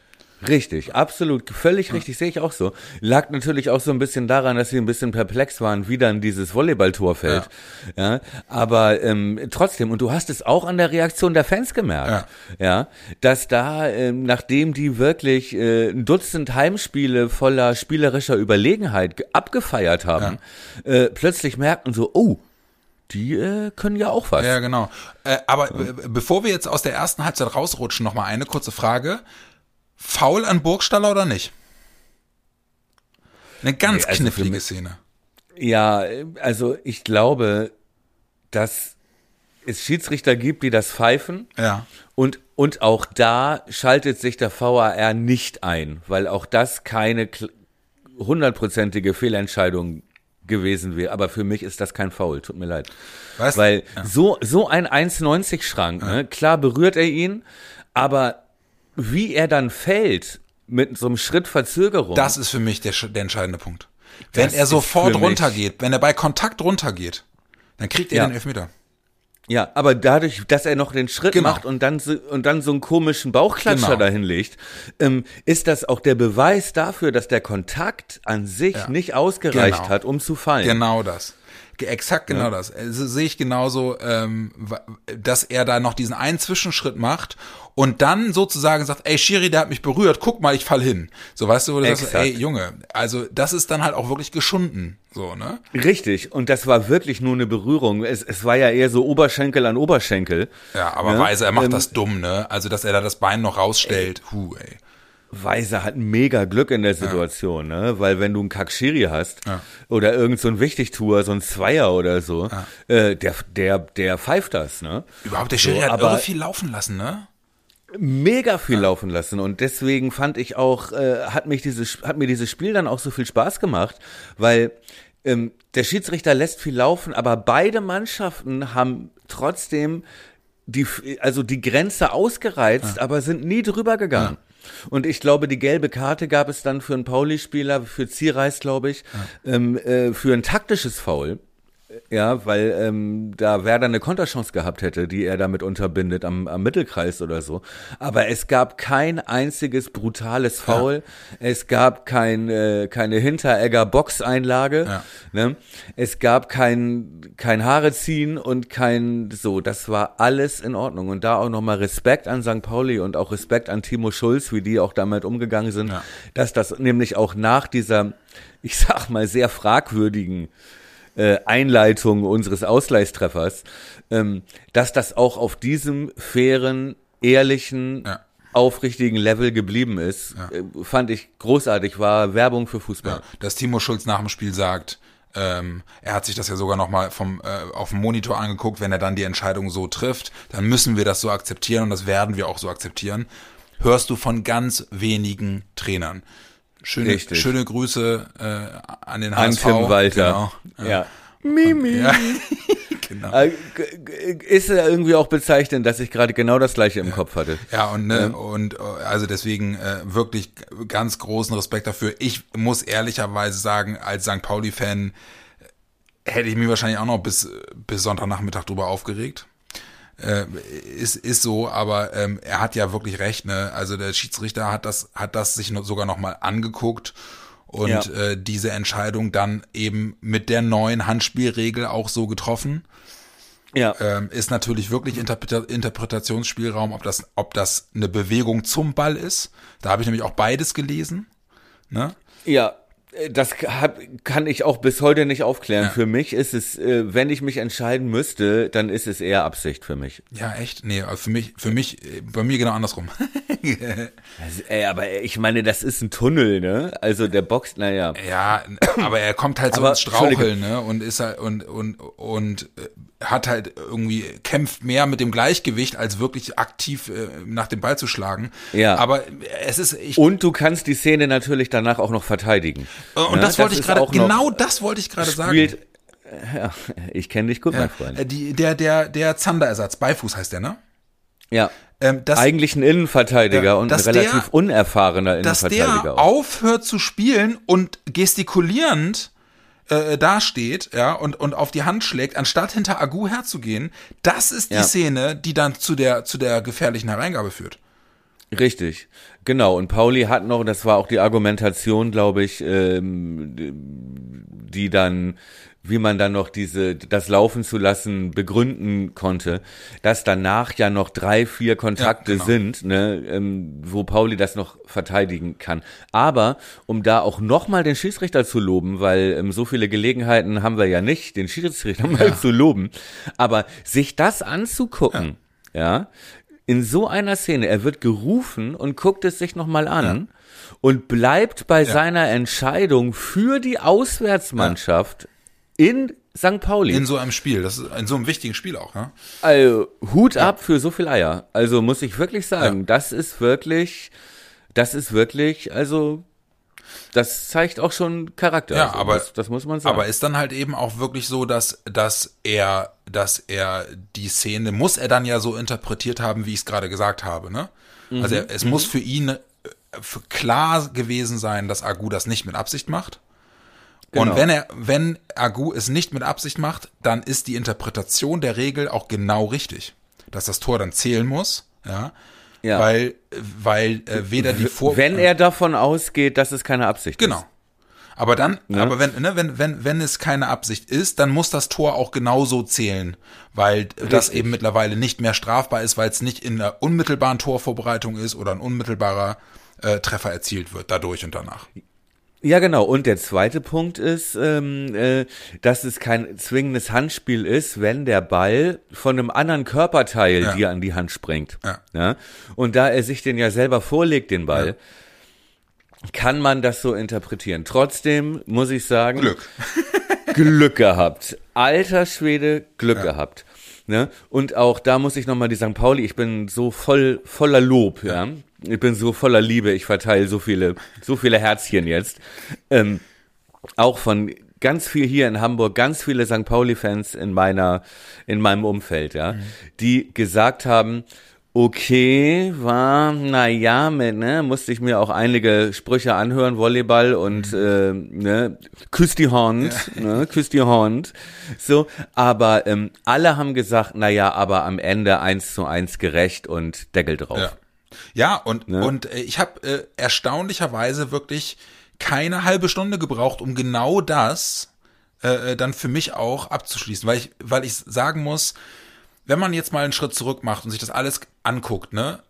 Richtig, absolut, völlig richtig, sehe ich auch so. Lag natürlich auch so ein bisschen daran, dass sie ein bisschen perplex waren, wie dann dieses Volleyballtor fällt. Ja. aber ähm, trotzdem, und du hast es auch an der Reaktion der Fans gemerkt, ja, dass da, ähm, nachdem die wirklich äh, ein Dutzend Heimspiele voller spielerischer Überlegenheit ge- abgefeiert haben, äh, plötzlich merkten so, oh, die äh, können ja auch was. Ja, genau. Äh, aber äh, bevor wir jetzt aus der ersten Halbzeit rausrutschen, noch mal eine kurze Frage. Foul an Burgstaller oder nicht? Eine ganz Nee, also knifflige Szene. Ja, also ich glaube, dass es Schiedsrichter gibt, die das pfeifen. Ja. Und, und auch da schaltet sich der VAR nicht ein, weil auch das keine hundertprozentige Fehlentscheidung gewesen wäre. Aber für mich ist das kein Foul, tut mir leid. Weißt- Weil so, so ein 1,90 Schrank, ne? klar berührt er ihn, aber wie er dann fällt, mit so einem Schritt Verzögerung. Das ist für mich der, der entscheidende Punkt. Wenn Das er sofort runtergeht, wenn er bei Kontakt runtergeht, dann kriegt er Ja. den Elfmeter. Ja, aber dadurch, dass er noch den Schritt Genau. macht und dann so, und dann so einen komischen Bauchklatscher Genau. dahin legt, ähm, ist das auch der Beweis dafür, dass der Kontakt an sich Ja. nicht ausgereicht Genau. hat, um zu fallen. Genau das. Exakt genau das. Also sehe ich genauso, ähm, dass er da noch diesen einen Zwischenschritt macht und dann sozusagen sagt, ey Shiri, der hat mich berührt, guck mal, ich fall hin. So weißt du, wo du sagst, Exakt. ey Junge, also das ist dann halt auch wirklich geschunden, so ne? Richtig, und das war wirklich nur eine Berührung. Es, es war ja eher so Oberschenkel an Oberschenkel. Ja, aber Ne? Weise, er macht Ähm, das dumm, ne? Also dass er da das Bein noch rausstellt, hu, ey. Weiser hat mega Glück in der Situation, ne? Weil wenn du einen Kakshiri hast Ja. oder irgend so ein Wichtigtuer, so ein Zweier oder so, äh, der, der, der pfeift das, ne? Überhaupt der Schiri So, hat aber- irre viel laufen lassen, ne? Mega viel laufen lassen und deswegen fand ich auch äh, hat mich dieses hat mir dieses Spiel dann auch so viel Spaß gemacht, weil ähm, der Schiedsrichter lässt viel laufen, aber beide Mannschaften haben trotzdem die also die Grenze ausgereizt, aber sind nie drüber gegangen. Und ich glaube, die gelbe Karte gab es dann für einen Pauli-Spieler, für Zierreis, glaube ich, ähm, äh, für ein taktisches Foul. Ja, weil ähm, da Werder eine Konterchance gehabt hätte, die er damit unterbindet am, am Mittelkreis oder so. Aber es gab kein einziges brutales Foul. Es gab kein, äh, keine Hinteregger Boxeinlage. Ja. Ne? Es gab kein, kein Haare ziehen und kein so. Das war alles in Ordnung. Und da auch nochmal Respekt an St. Pauli und auch Respekt an Timo Schulz, wie die auch damit umgegangen sind, Ja. dass das nämlich auch nach dieser, ich sag mal, sehr fragwürdigen äh, Einleitung unseres Ausgleichstreffers, ähm, dass das auch auf diesem fairen, ehrlichen, Ja. aufrichtigen Level geblieben ist, äh, fand ich großartig, war Werbung für Fußball. Ja, dass Timo Schulz nach dem Spiel sagt, ähm, er hat sich das ja sogar nochmal vom äh, auf dem Monitor angeguckt, wenn er dann die Entscheidung so trifft, dann müssen wir das so akzeptieren und das werden wir auch so akzeptieren. Hörst du von ganz wenigen Trainern. Schöne, Richtig. schöne Grüße äh, an den An HSV. Tim Walter. Genau. Ja. Mimi. Ja. genau. Äh, Ist ja irgendwie auch bezeichnend, dass ich gerade genau das gleiche im Kopf hatte. Ja, und, ne, und äh, also deswegen äh, wirklich ganz großen Respekt dafür. Ich muss ehrlicherweise sagen, als St. Pauli-Fan äh, hätte ich mich wahrscheinlich auch noch bis, bis Sonntagnachmittag drüber aufgeregt. Äh, ist, ist so, aber ähm, er hat ja wirklich recht, ne? Also der Schiedsrichter hat das, hat das sich noch, sogar nochmal angeguckt und Ja. äh, diese Entscheidung dann eben mit der neuen Handspielregel auch so getroffen Ja. ähm, ist natürlich wirklich Interpreta Interpretationsspielraum, ob das, ob das eine Bewegung zum Ball ist. Da habe ich nämlich auch beides gelesen. Ne? Ja, das hab, kann ich auch bis heute nicht aufklären. Ja. Für mich ist es, äh, wenn ich mich entscheiden müsste, dann ist es eher Absicht für mich. Ja, echt? Nee, also für mich, für mich, äh, bei mir genau andersrum. Also, ey, aber ich meine, das ist ein Tunnel, ne? Also der Box, naja. ja, aber er kommt halt so Aber, ins Straucheln, ne? Und ist halt, und, und, und äh, hat halt irgendwie, kämpft mehr mit dem Gleichgewicht, als wirklich aktiv äh, nach dem Ball zu schlagen. Ja. Aber es ist, ich, Und du kannst die Szene natürlich danach auch noch verteidigen. und Ne? das wollte ich ist gerade, genau das wollte ich gerade sagen. ja, ich kenne dich gut, mein Freund. Äh, Die, der, der, der Zanderersatz, Beifuß heißt der, ne? Ja. Ähm, das, Eigentlich ein Innenverteidiger Ja, und ein dass relativ der- unerfahrener dass Innenverteidiger. der auch. aufhört zu spielen und gestikulierend äh, dasteht, ja, und, und auf die Hand schlägt, anstatt hinter Agu herzugehen, das ist die Ja. Szene, die dann zu der, zu der gefährlichen Hereingabe führt. Richtig, genau. Und Pauli hat noch, das war auch die Argumentation, glaube ich, ähm, die dann, wie man dann noch diese, das laufen zu lassen, begründen konnte, dass danach ja noch drei, vier Kontakte Ja, genau. sind, ne, ähm, wo Pauli das noch verteidigen kann. Aber um da auch nochmal den Schiedsrichter zu loben, weil ähm, so viele Gelegenheiten haben wir ja nicht, den Schiedsrichter mal zu loben, aber sich das anzugucken, ja, in so einer Szene, er wird gerufen und guckt es sich nochmal an und bleibt bei seiner Entscheidung für die Auswärtsmannschaft in St. Pauli. In so einem Spiel, das ist in so einem wichtigen Spiel auch, ne? also, Hut ab für so viel Eier. Also muss ich wirklich sagen, das ist wirklich, das ist wirklich, also das zeigt auch schon Charakter. Ja, also, aber- das, das muss man sagen. Aber ist dann halt eben auch wirklich so, dass, dass er, dass er die Szene, muss er dann ja so interpretiert haben, wie ich es gerade gesagt habe, ne? Also er, es muss für ihn äh, für klar gewesen sein, dass Agu das nicht mit Absicht macht. Genau. Und wenn er, wenn Agu es nicht mit Absicht macht, dann ist die Interpretation der Regel auch genau richtig, dass das Tor dann zählen muss, ja, Ja. weil, weil äh, weder die Vor Wenn er davon ausgeht, dass es keine Absicht Genau. ist. Aber dann, Ne? aber wenn, ne, wenn, wenn, wenn es keine Absicht ist, dann muss das Tor auch genauso zählen, weil das Richtig. eben mittlerweile nicht mehr strafbar ist, weil es nicht in der unmittelbaren Torvorbereitung ist oder ein unmittelbarer äh, Treffer erzielt wird, dadurch und danach. Ja, genau. Und der zweite Punkt ist, ähm, äh, dass es kein zwingendes Handspiel ist, wenn der Ball von einem anderen Körperteil Ja. dir an die Hand springt. Ja. Und da er sich den ja selber vorlegt, den Ball, kann man das so interpretieren. Trotzdem muss ich sagen, Glück. Glück gehabt. Alter Schwede, Glück gehabt. Ne? Und auch da muss ich nochmal die St. Pauli, ich bin so voll, voller Lob, ja. Ich bin so voller Liebe, ich verteile so viele, so viele Herzchen jetzt. Ähm, auch von ganz viel hier in Hamburg, ganz viele St. Pauli-Fans in meiner, in meinem Umfeld, ja, die gesagt haben, okay, war, na ja, mit, ne, musste ich mir auch einige Sprüche anhören, Volleyball und, äh, ne, küss die Hand, ne, küss die Hand, so, aber, ähm, alle haben gesagt, na ja, aber am Ende eins zu eins gerecht und Deckel drauf. Ja. Ja, und, Ne? und äh, ich habe äh, erstaunlicherweise wirklich keine halbe Stunde gebraucht, um genau das äh, äh, dann für mich auch abzuschließen, weil ich, weil ich sagen muss, wenn man jetzt mal einen Schritt zurück macht und sich das alles anguckt, ne,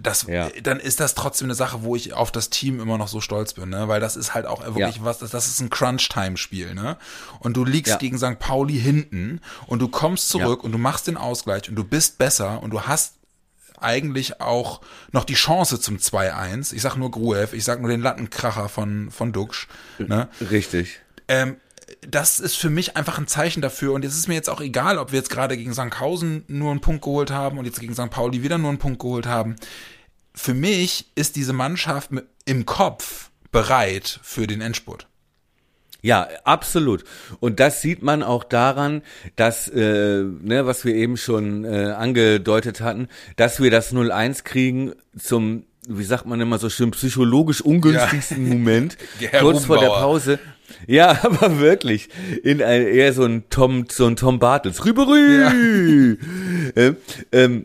das, Ja. äh, dann ist das trotzdem eine Sache, wo ich auf das Team immer noch so stolz bin, ne? Weil das ist halt auch wirklich Ja. was, das, das ist ein Crunch-Time-Spiel, ne? Und du liegst Ja. gegen St. Pauli hinten und du kommst zurück und du machst den Ausgleich und du bist besser und du hast eigentlich auch noch die Chance zum 2-1. Ich sag nur Gruev, ich sag nur den Lattenkracher von, von Duxch, ne? Richtig. Ähm, das ist für mich einfach ein Zeichen dafür. Und es ist mir jetzt auch egal, ob wir jetzt gerade gegen Sandhausen nur einen Punkt geholt haben und jetzt gegen St. Pauli wieder nur einen Punkt geholt haben. Für mich ist diese Mannschaft im Kopf bereit für den Endspurt. Ja, absolut. Und das sieht man auch daran, dass, äh, ne, was wir eben schon äh, angedeutet hatten, dass wir das 0-1 kriegen zum, wie sagt man immer so schön, psychologisch ungünstigsten Moment, Herr kurz vor der. Pause. Ja, aber wirklich. In ein, eher so ein Tom, so ein Tom Bartels. Rüberü! Ähm, ähm, Eh,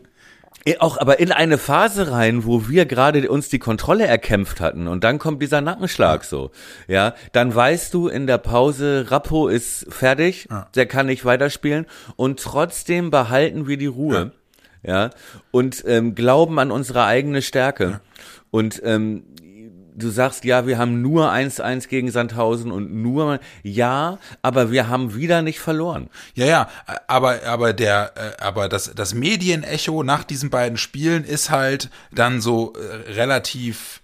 Auch aber in eine Phase rein, wo wir gerade uns die Kontrolle erkämpft hatten und dann kommt dieser Nackenschlag so. Ja, dann weißt du in der Pause, Rappo ist fertig, der kann nicht weiterspielen und trotzdem behalten wir die Ruhe. Ja, und ähm, glauben an unsere eigene Stärke. Und ähm, du sagst, ja, wir haben nur 1-1 gegen Sandhausen und nur, ja, aber wir haben wieder nicht verloren. Ja, ja, aber aber der äh, aber das das Medienecho nach diesen beiden Spielen ist halt dann so äh, relativ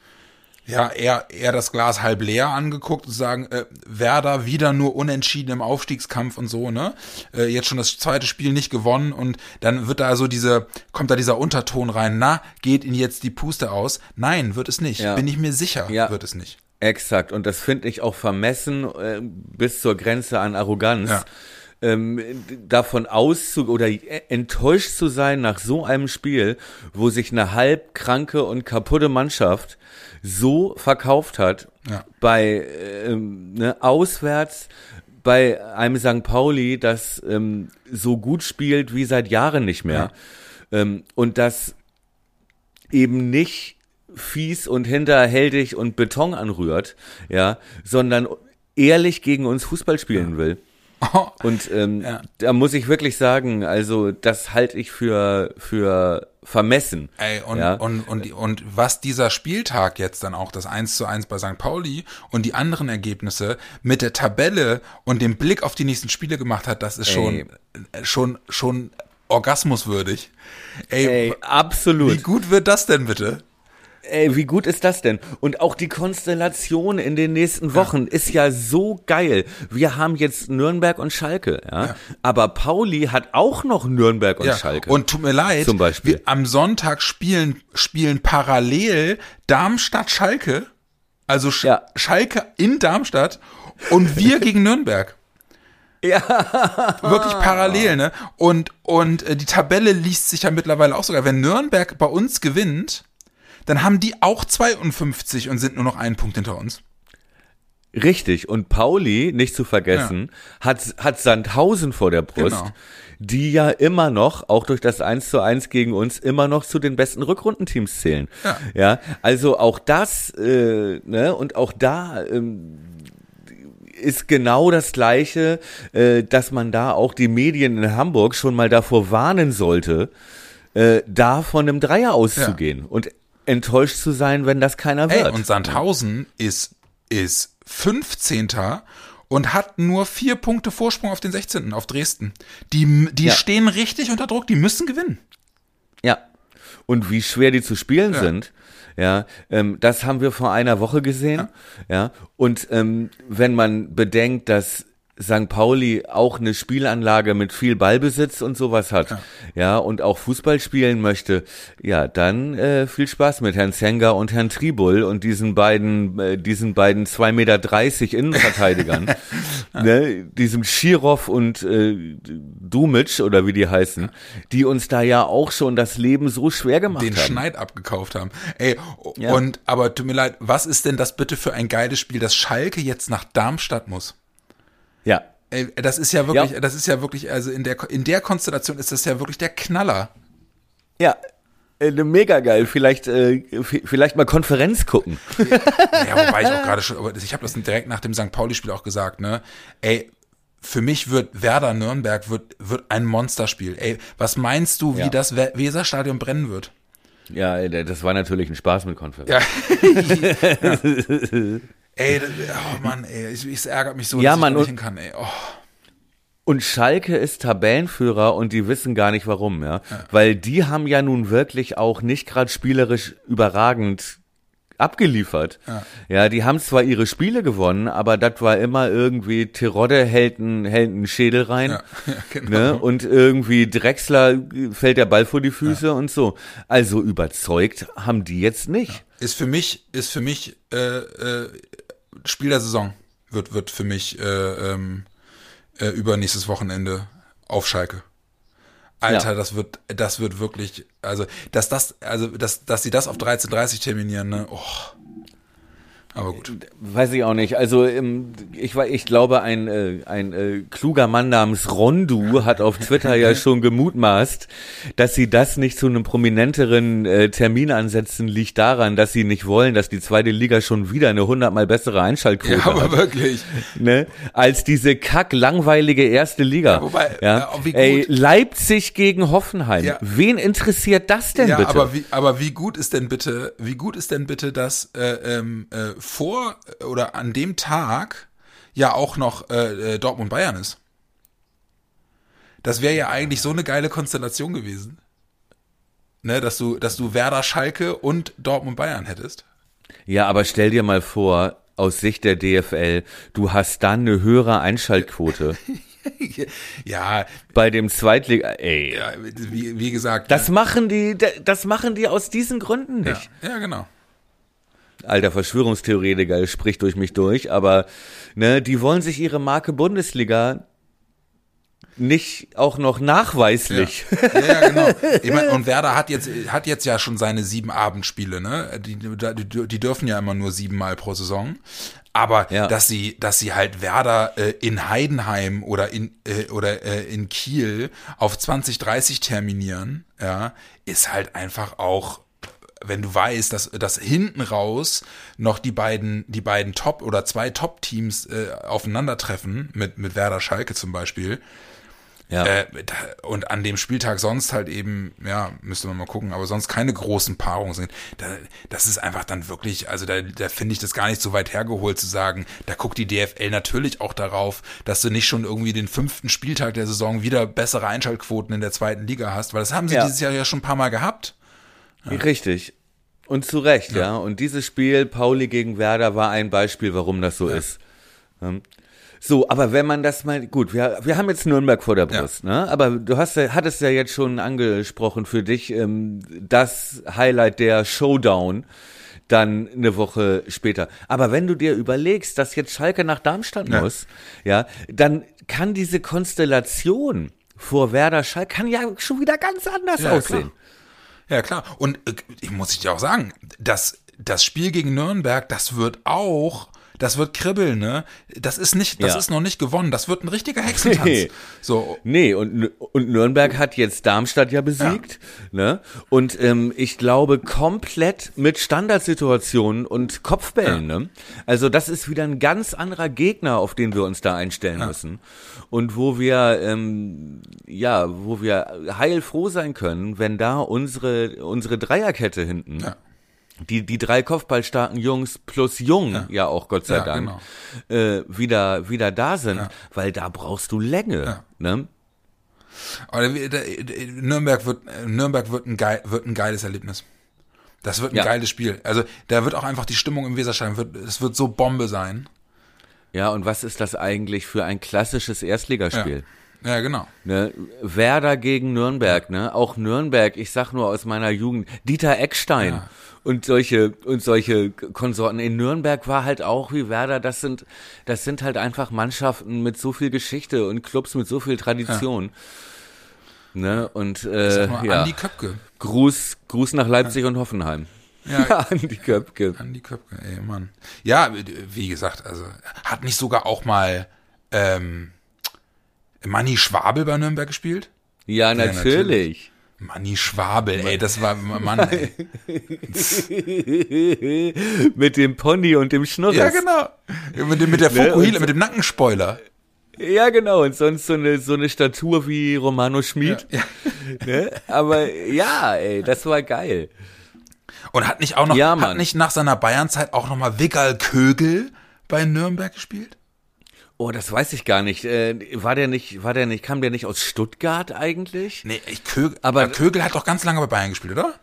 ja, eher, eher das Glas halb leer angeguckt und sagen, äh, Werder wieder nur unentschieden im Aufstiegskampf und so, ne? Äh, jetzt schon das zweite Spiel nicht gewonnen und dann wird da so diese, kommt da dieser Unterton rein, na, geht Ihnen jetzt die Puste aus? Nein, wird es nicht. Ja. Bin ich mir sicher, Ja. wird es nicht. Exakt. Und das finde ich auch vermessen äh, bis zur Grenze an Arroganz. Ja. Ähm, davon auszu oder enttäuscht zu sein nach so einem Spiel, wo sich eine halb kranke und kaputte Mannschaft so verkauft hat, Ja. bei ähm, ne, auswärts bei einem St. Pauli, das ähm, so gut spielt wie seit Jahren nicht mehr. Ähm, und das eben nicht fies und hinterhältig und Beton anrührt, ja, sondern ehrlich gegen uns Fußball spielen will. Und ähm, Ja. da muss ich wirklich sagen, also das halte ich für für vermessen. Ey, und, ja. und, und, und was dieser Spieltag jetzt dann auch, das 1 zu 1 bei St. Pauli und die anderen Ergebnisse mit der Tabelle und dem Blick auf die nächsten Spiele gemacht hat, das ist schon, Ey. äh, schon, schon orgasmuswürdig. Ey, Ey, absolut. wie gut wird das denn bitte? Ey, wie gut ist das denn? Und auch die Konstellation in den nächsten Wochen ist ja so geil. Wir haben jetzt Nürnberg und Schalke, ja. Aber Pauli hat auch noch Nürnberg und Ja, Schalke. und tut mir leid, Zum Beispiel. Wir, am Sonntag spielen, spielen parallel Darmstadt-Schalke, also Sch Ja. Schalke in Darmstadt und wir gegen Nürnberg. ja, Wirklich parallel, ne? Und, und äh, die Tabelle liest sich ja mittlerweile auch sogar. Wenn Nürnberg bei uns gewinnt, dann haben die auch 52 und sind nur noch einen Punkt hinter uns. Richtig. Und Pauli, nicht zu vergessen, hat, hat Sandhausen vor der Brust, Genau. die ja immer noch, auch durch das 1 zu 1 gegen uns, immer noch zu den besten Rückrundenteams zählen. Ja. ja also auch das, äh, ne, und auch da, ähm, ist genau das Gleiche, äh, dass man da auch die Medien in Hamburg schon mal davor warnen sollte, äh, da von einem Dreier auszugehen und enttäuscht zu sein, wenn das keiner wird. Ey, und Sandhausen ist, ist 15. und hat nur vier Punkte Vorsprung auf den 16. auf Dresden. Die, die Ja. stehen richtig unter Druck, die müssen gewinnen. Ja. Und wie schwer die zu spielen sind, ja, ähm, das haben wir vor einer Woche gesehen, ja. Und ähm, wenn man bedenkt, dass St. Pauli auch eine Spielanlage mit viel Ballbesitz und sowas hat, ja, und auch Fußball spielen möchte, ja, dann äh, viel Spaß mit Herrn Zenger und Herrn Tribul und diesen beiden, äh, diesen beiden 2,30 Meter Innenverteidigern, ne, diesem Schirov und äh, Dumic oder wie die heißen, die uns da ja auch schon das Leben so schwer gemacht den haben. Schneid abgekauft haben. Ey, Ja. und aber tut mir leid, was ist denn das bitte für ein geiles Spiel, dass Schalke jetzt nach Darmstadt muss? Ja. Ey, das ist ja wirklich, Ja. das ist ja wirklich, also in der in der Konstellation ist das ja wirklich der Knaller. Ja. Äh, Mega geil. Vielleicht, äh, vielleicht mal Konferenz gucken. Ja, wobei ich auch gerade schon, aber ich habe das direkt nach dem St. Pauli-Spiel auch gesagt, ne? Ey, für mich wird Werder Nürnberg wird, wird ein Monsterspiel. Ey, was meinst du, wie Ja. das We- Weserstadion brennen wird? Ja, äh, das war natürlich ein Spaß mit Konferenz. Ja. ey, das, oh Mann, ey, ich, es ärgert mich so, Ja, dass ich Mann, da nicht kann, ey. Oh. Und Schalke ist Tabellenführer und die wissen gar nicht warum, ja. Weil die haben ja nun wirklich auch nicht gerade spielerisch überragend abgeliefert. Ja. die haben zwar ihre Spiele gewonnen, aber das war immer irgendwie Terodde hält einen, hält einen Schädel rein. Ja, ja, genau. Ne? Und irgendwie Drechsler äh, fällt der Ball vor die Füße und so. Also überzeugt haben die jetzt nicht. Ist für mich, ist für mich äh, äh, Spiel der Saison wird, wird für mich äh, ähm, äh, übernächstes Wochenende auf Schalke. Alter, Ja. das wird, das wird wirklich, also, dass das, also, dass, dass sie das auf 13.30 terminieren, ne, oh. Aber gut. Weiß ich auch nicht. Also ähm, ich, ich glaube, ein, äh, ein äh, kluger Mann namens Rondu hat auf Twitter ja schon gemutmaßt, dass sie das nicht zu einem prominenteren äh, Termin ansetzen, liegt daran, dass sie nicht wollen, dass die zweite Liga schon wieder eine hundertmal bessere Einschaltquote Ja, aber hat. wirklich. Ne? Als diese kack langweilige erste Liga. Ja, wobei, ja? Ey, Leipzig gegen Hoffenheim. Ja. Wen interessiert das denn Ja, bitte? aber wie, aber wie gut ist denn bitte, wie gut ist denn bitte, dass äh, ähm, äh, vor oder an dem Tag ja auch noch äh, äh, Dortmund Bayern ist? Das wäre ja eigentlich so eine geile Konstellation gewesen. Ne, dass du, dass du Werder Schalke und Dortmund Bayern hättest. Ja, aber stell dir mal vor, aus Sicht der DFL, du hast dann eine höhere Einschaltquote ja, bei dem Zweitliga. Ey, ja wie, wie gesagt. das machen die, das machen die aus diesen Gründen ja, nicht. ja, genau. Alter Verschwörungstheoretiker spricht durch mich durch, aber ne, die wollen sich ihre Marke Bundesliga nicht auch noch nachweislich. Ja, ja, genau. Ich mein, und Werder hat jetzt, hat jetzt ja schon seine sieben Abendspiele, ne? Die, die, die dürfen ja immer nur siebenmal pro Saison. Aber Ja. dass sie, dass sie halt Werder äh, in Heidenheim oder in äh, oder äh, in Kiel auf 2030 terminieren, ja, ist halt einfach auch wenn du weißt, dass, dass hinten raus noch die beiden, die beiden Top- oder zwei Top-Teams äh, aufeinandertreffen, mit, mit Werder Schalke zum Beispiel, Ja. äh, und an dem Spieltag sonst halt eben, ja, müsste man mal gucken, aber sonst keine großen Paarungen sind. Da, das ist einfach dann wirklich, also da, da finde ich das gar nicht so weit hergeholt zu sagen, da guckt die DFL natürlich auch darauf, dass du nicht schon irgendwie den fünften Spieltag der Saison wieder bessere Einschaltquoten in der zweiten Liga hast, weil das haben sie Ja. dieses Jahr ja schon ein paar Mal gehabt. Richtig. Und zu Recht, ja. Und dieses Spiel, Pauli gegen Werder, war ein Beispiel, warum das so ist. Ähm, So, aber wenn man das mal, gut, wir, wir haben jetzt Nürnberg vor der Brust, ne? Aber du hast ja, hattest ja jetzt schon angesprochen für dich, ähm, das Highlight der Showdown dann eine Woche später. Aber wenn du dir überlegst, dass jetzt Schalke nach Darmstadt Ja. muss, ja, dann kann diese Konstellation vor Werder Schalke kann ja schon wieder ganz anders Ja, aussehen. Ja, klar. Und äh, ich muss ich dir auch sagen, das, das Spiel gegen Nürnberg, das wird auch, das wird kribbeln, ne? Das ist nicht, das Ja. ist noch nicht gewonnen. Das wird ein richtiger Hexentanz. Nee. So, Nee, und, und Nürnberg hat jetzt Darmstadt ja besiegt. Ne? Und ähm, ich glaube, komplett mit Standardsituationen und Kopfbällen. Ne? Also das ist wieder ein ganz anderer Gegner, auf den wir uns da einstellen müssen. Und wo wir, ähm, ja, wo wir heilfroh sein können, wenn da unsere, unsere Dreierkette hinten. Ja. Die, die drei kopfballstarken Jungs plus Jung, ja, auch Gott sei Ja, Dank, genau. äh, wieder, wieder da sind, weil da brauchst du Länge. Ja. Ne? Aber der- der- der- Nürnberg wird, Nürnberg wird ein, geil, wird ein geiles Erlebnis. Das wird ein Ja. geiles Spiel. Also da wird auch einfach die Stimmung im Weserstadion, wird, es wird so Bombe sein. Ja, und was ist das eigentlich für ein klassisches Erstligaspiel? Ja, genau. Ne? Werder gegen Nürnberg, ne? Auch Nürnberg, ich sag nur aus meiner Jugend, Dieter Eckstein Ja. und solche und solche Konsorten. In Nürnberg war halt auch wie Werder, das sind das sind halt einfach Mannschaften mit so viel Geschichte und Clubs mit so viel Tradition. Ne? Und äh, Sag mal, ja, Andi Köpke. Gruß Gruß nach Leipzig und Hoffenheim. Ja. Andi Köpke. Andi Köpke, ey, Mann. Ja, wie gesagt, also hat nicht sogar auch mal ähm, Manni Schwabel bei Nürnberg gespielt? Ja, natürlich. natürlich. Manni Schwabel, ey, das war Mann, ey. mit dem Pony und dem Schnurres. Ja, genau. Mit, dem, mit der Ne, Fokuhila, mit dem Nackenspoiler. Ja, genau. Und sonst so eine, so eine Statur wie Romano Schmid. Ja. Ne? Aber ja, ey, das war geil. Und hat nicht auch noch, Ja, hat nicht nach seiner Bayernzeit auch noch mal Wiggal Kögel bei Nürnberg gespielt? Oh, das weiß ich gar nicht. Äh, war der nicht, war der nicht, kam der nicht aus Stuttgart eigentlich? Nee, ich, Kögel, Aber- Kögel hat doch ganz lange bei Bayern gespielt, oder?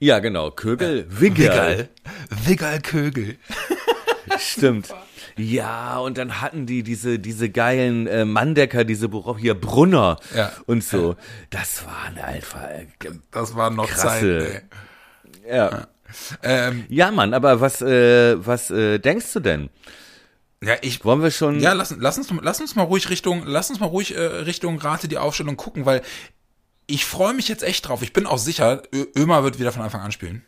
Ja, genau. Kögel, Wiggerl. Wiggal Kögel. Stimmt. Ja, und dann hatten die diese, diese geilen äh, Manndecker, diese Bro- hier Brunner Ja. und so. Das waren einfach, äh, Das waren noch Krasse. Zeiten, ja. ey. Ähm, Ja, Mann, aber was, äh, was äh, denkst du denn? Ja, ich, Wollen wir schon? Ja, lass, lass, uns, lass uns mal ruhig Richtung, lass uns mal ruhig äh, Richtung Rate die Aufstellung gucken, weil ich freue mich jetzt echt drauf. Ich bin auch sicher, Ö Ömer wird wieder von Anfang an spielen.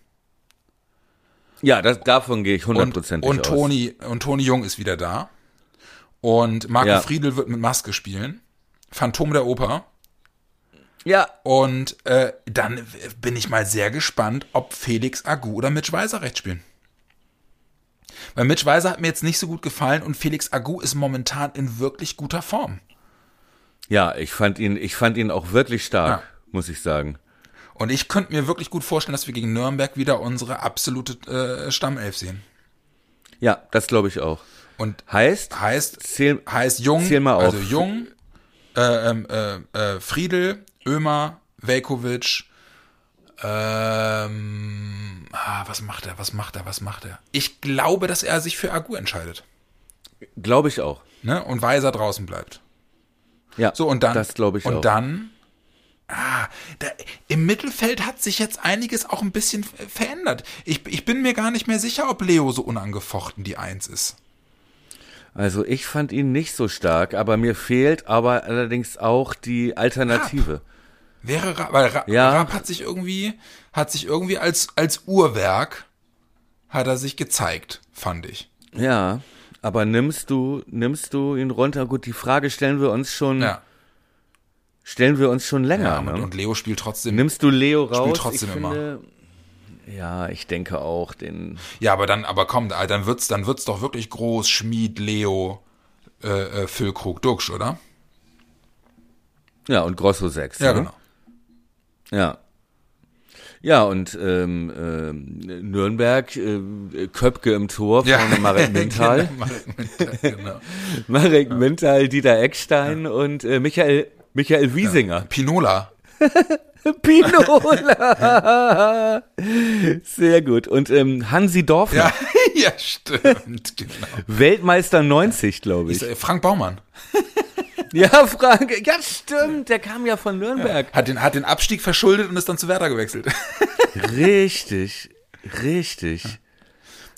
Ja, das, davon gehe ich Und, hundertprozentig und aus. Toni und Toni Jung ist wieder da. Und Marco Ja. Friedel wird mit Maske spielen. Phantom der Oper. Ja, Und äh, dann bin ich mal sehr gespannt, ob Felix Agu oder Mitch Weiser rechts spielen. Weil Mitch Weiser hat mir jetzt nicht so gut gefallen und Felix Agu ist momentan in wirklich guter Form. ja, ich fand ihn, ich fand ihn auch wirklich stark, Ja. muss ich sagen. Und ich könnte mir wirklich gut vorstellen, dass wir gegen Nürnberg wieder unsere absolute äh, Stammelf sehen. Ja, das glaube ich auch. Und Heißt, heißt, zähl, heißt Jung, Zähl mal auf. also Jung, äh, ähm, äh, äh, Friedel, Ömer, Velkovic, ähm, ah, was macht er, was macht er, was macht er? Ich glaube, dass er sich für Agu entscheidet. glaube ich auch. Ne? Und Weiser draußen bleibt. Ja, So, und dann. das glaube ich und auch. dann. Ah, da, im Mittelfeld hat sich jetzt einiges auch ein bisschen verändert. Ich, ich bin mir gar nicht mehr sicher, ob Leo so unangefochten die Eins ist. Also ich fand ihn nicht so stark, aber mir fehlt aber allerdings auch die Alternative. Wäre Ra weil Ra Ja. Rapp hat sich irgendwie, hat sich irgendwie als, als Uhrwerk hat er sich gezeigt, fand ich. Ja, aber nimmst du, nimmst du ihn runter? Gut, die Frage stellen wir uns schon, Ja. stellen wir uns schon länger. ja und, ne? und Leo spielt trotzdem. Nimmst du Leo raus? trotzdem ich immer. Finde, ja, ich denke auch, den. Ja, aber dann, aber komm, da- dann wird's, dann wird's doch wirklich groß, Schmied, Leo, äh, äh, Füllkrug, Duxch, oder? Ja, und Grosso 6. Ja, ne? genau. Ja. Ja, und ähm, ähm, Nürnberg, äh, Köpke im Tor Ja. von Marek Mintal. Genau, Marek Mintal, genau. Marek Mintal, Dieter Eckstein und äh, Michael, Michael Wiesinger. Pinola. Pinola! Sehr gut. Und ähm, Hansi Dorfner, Ja, ja, stimmt, genau. Weltmeister 90, glaube ich. Ist, äh, Frank Baumann Ja, Frank, ja stimmt, der kam ja von Nürnberg. hat den, hat den Abstieg verschuldet und ist dann zu Werder gewechselt. Richtig, richtig.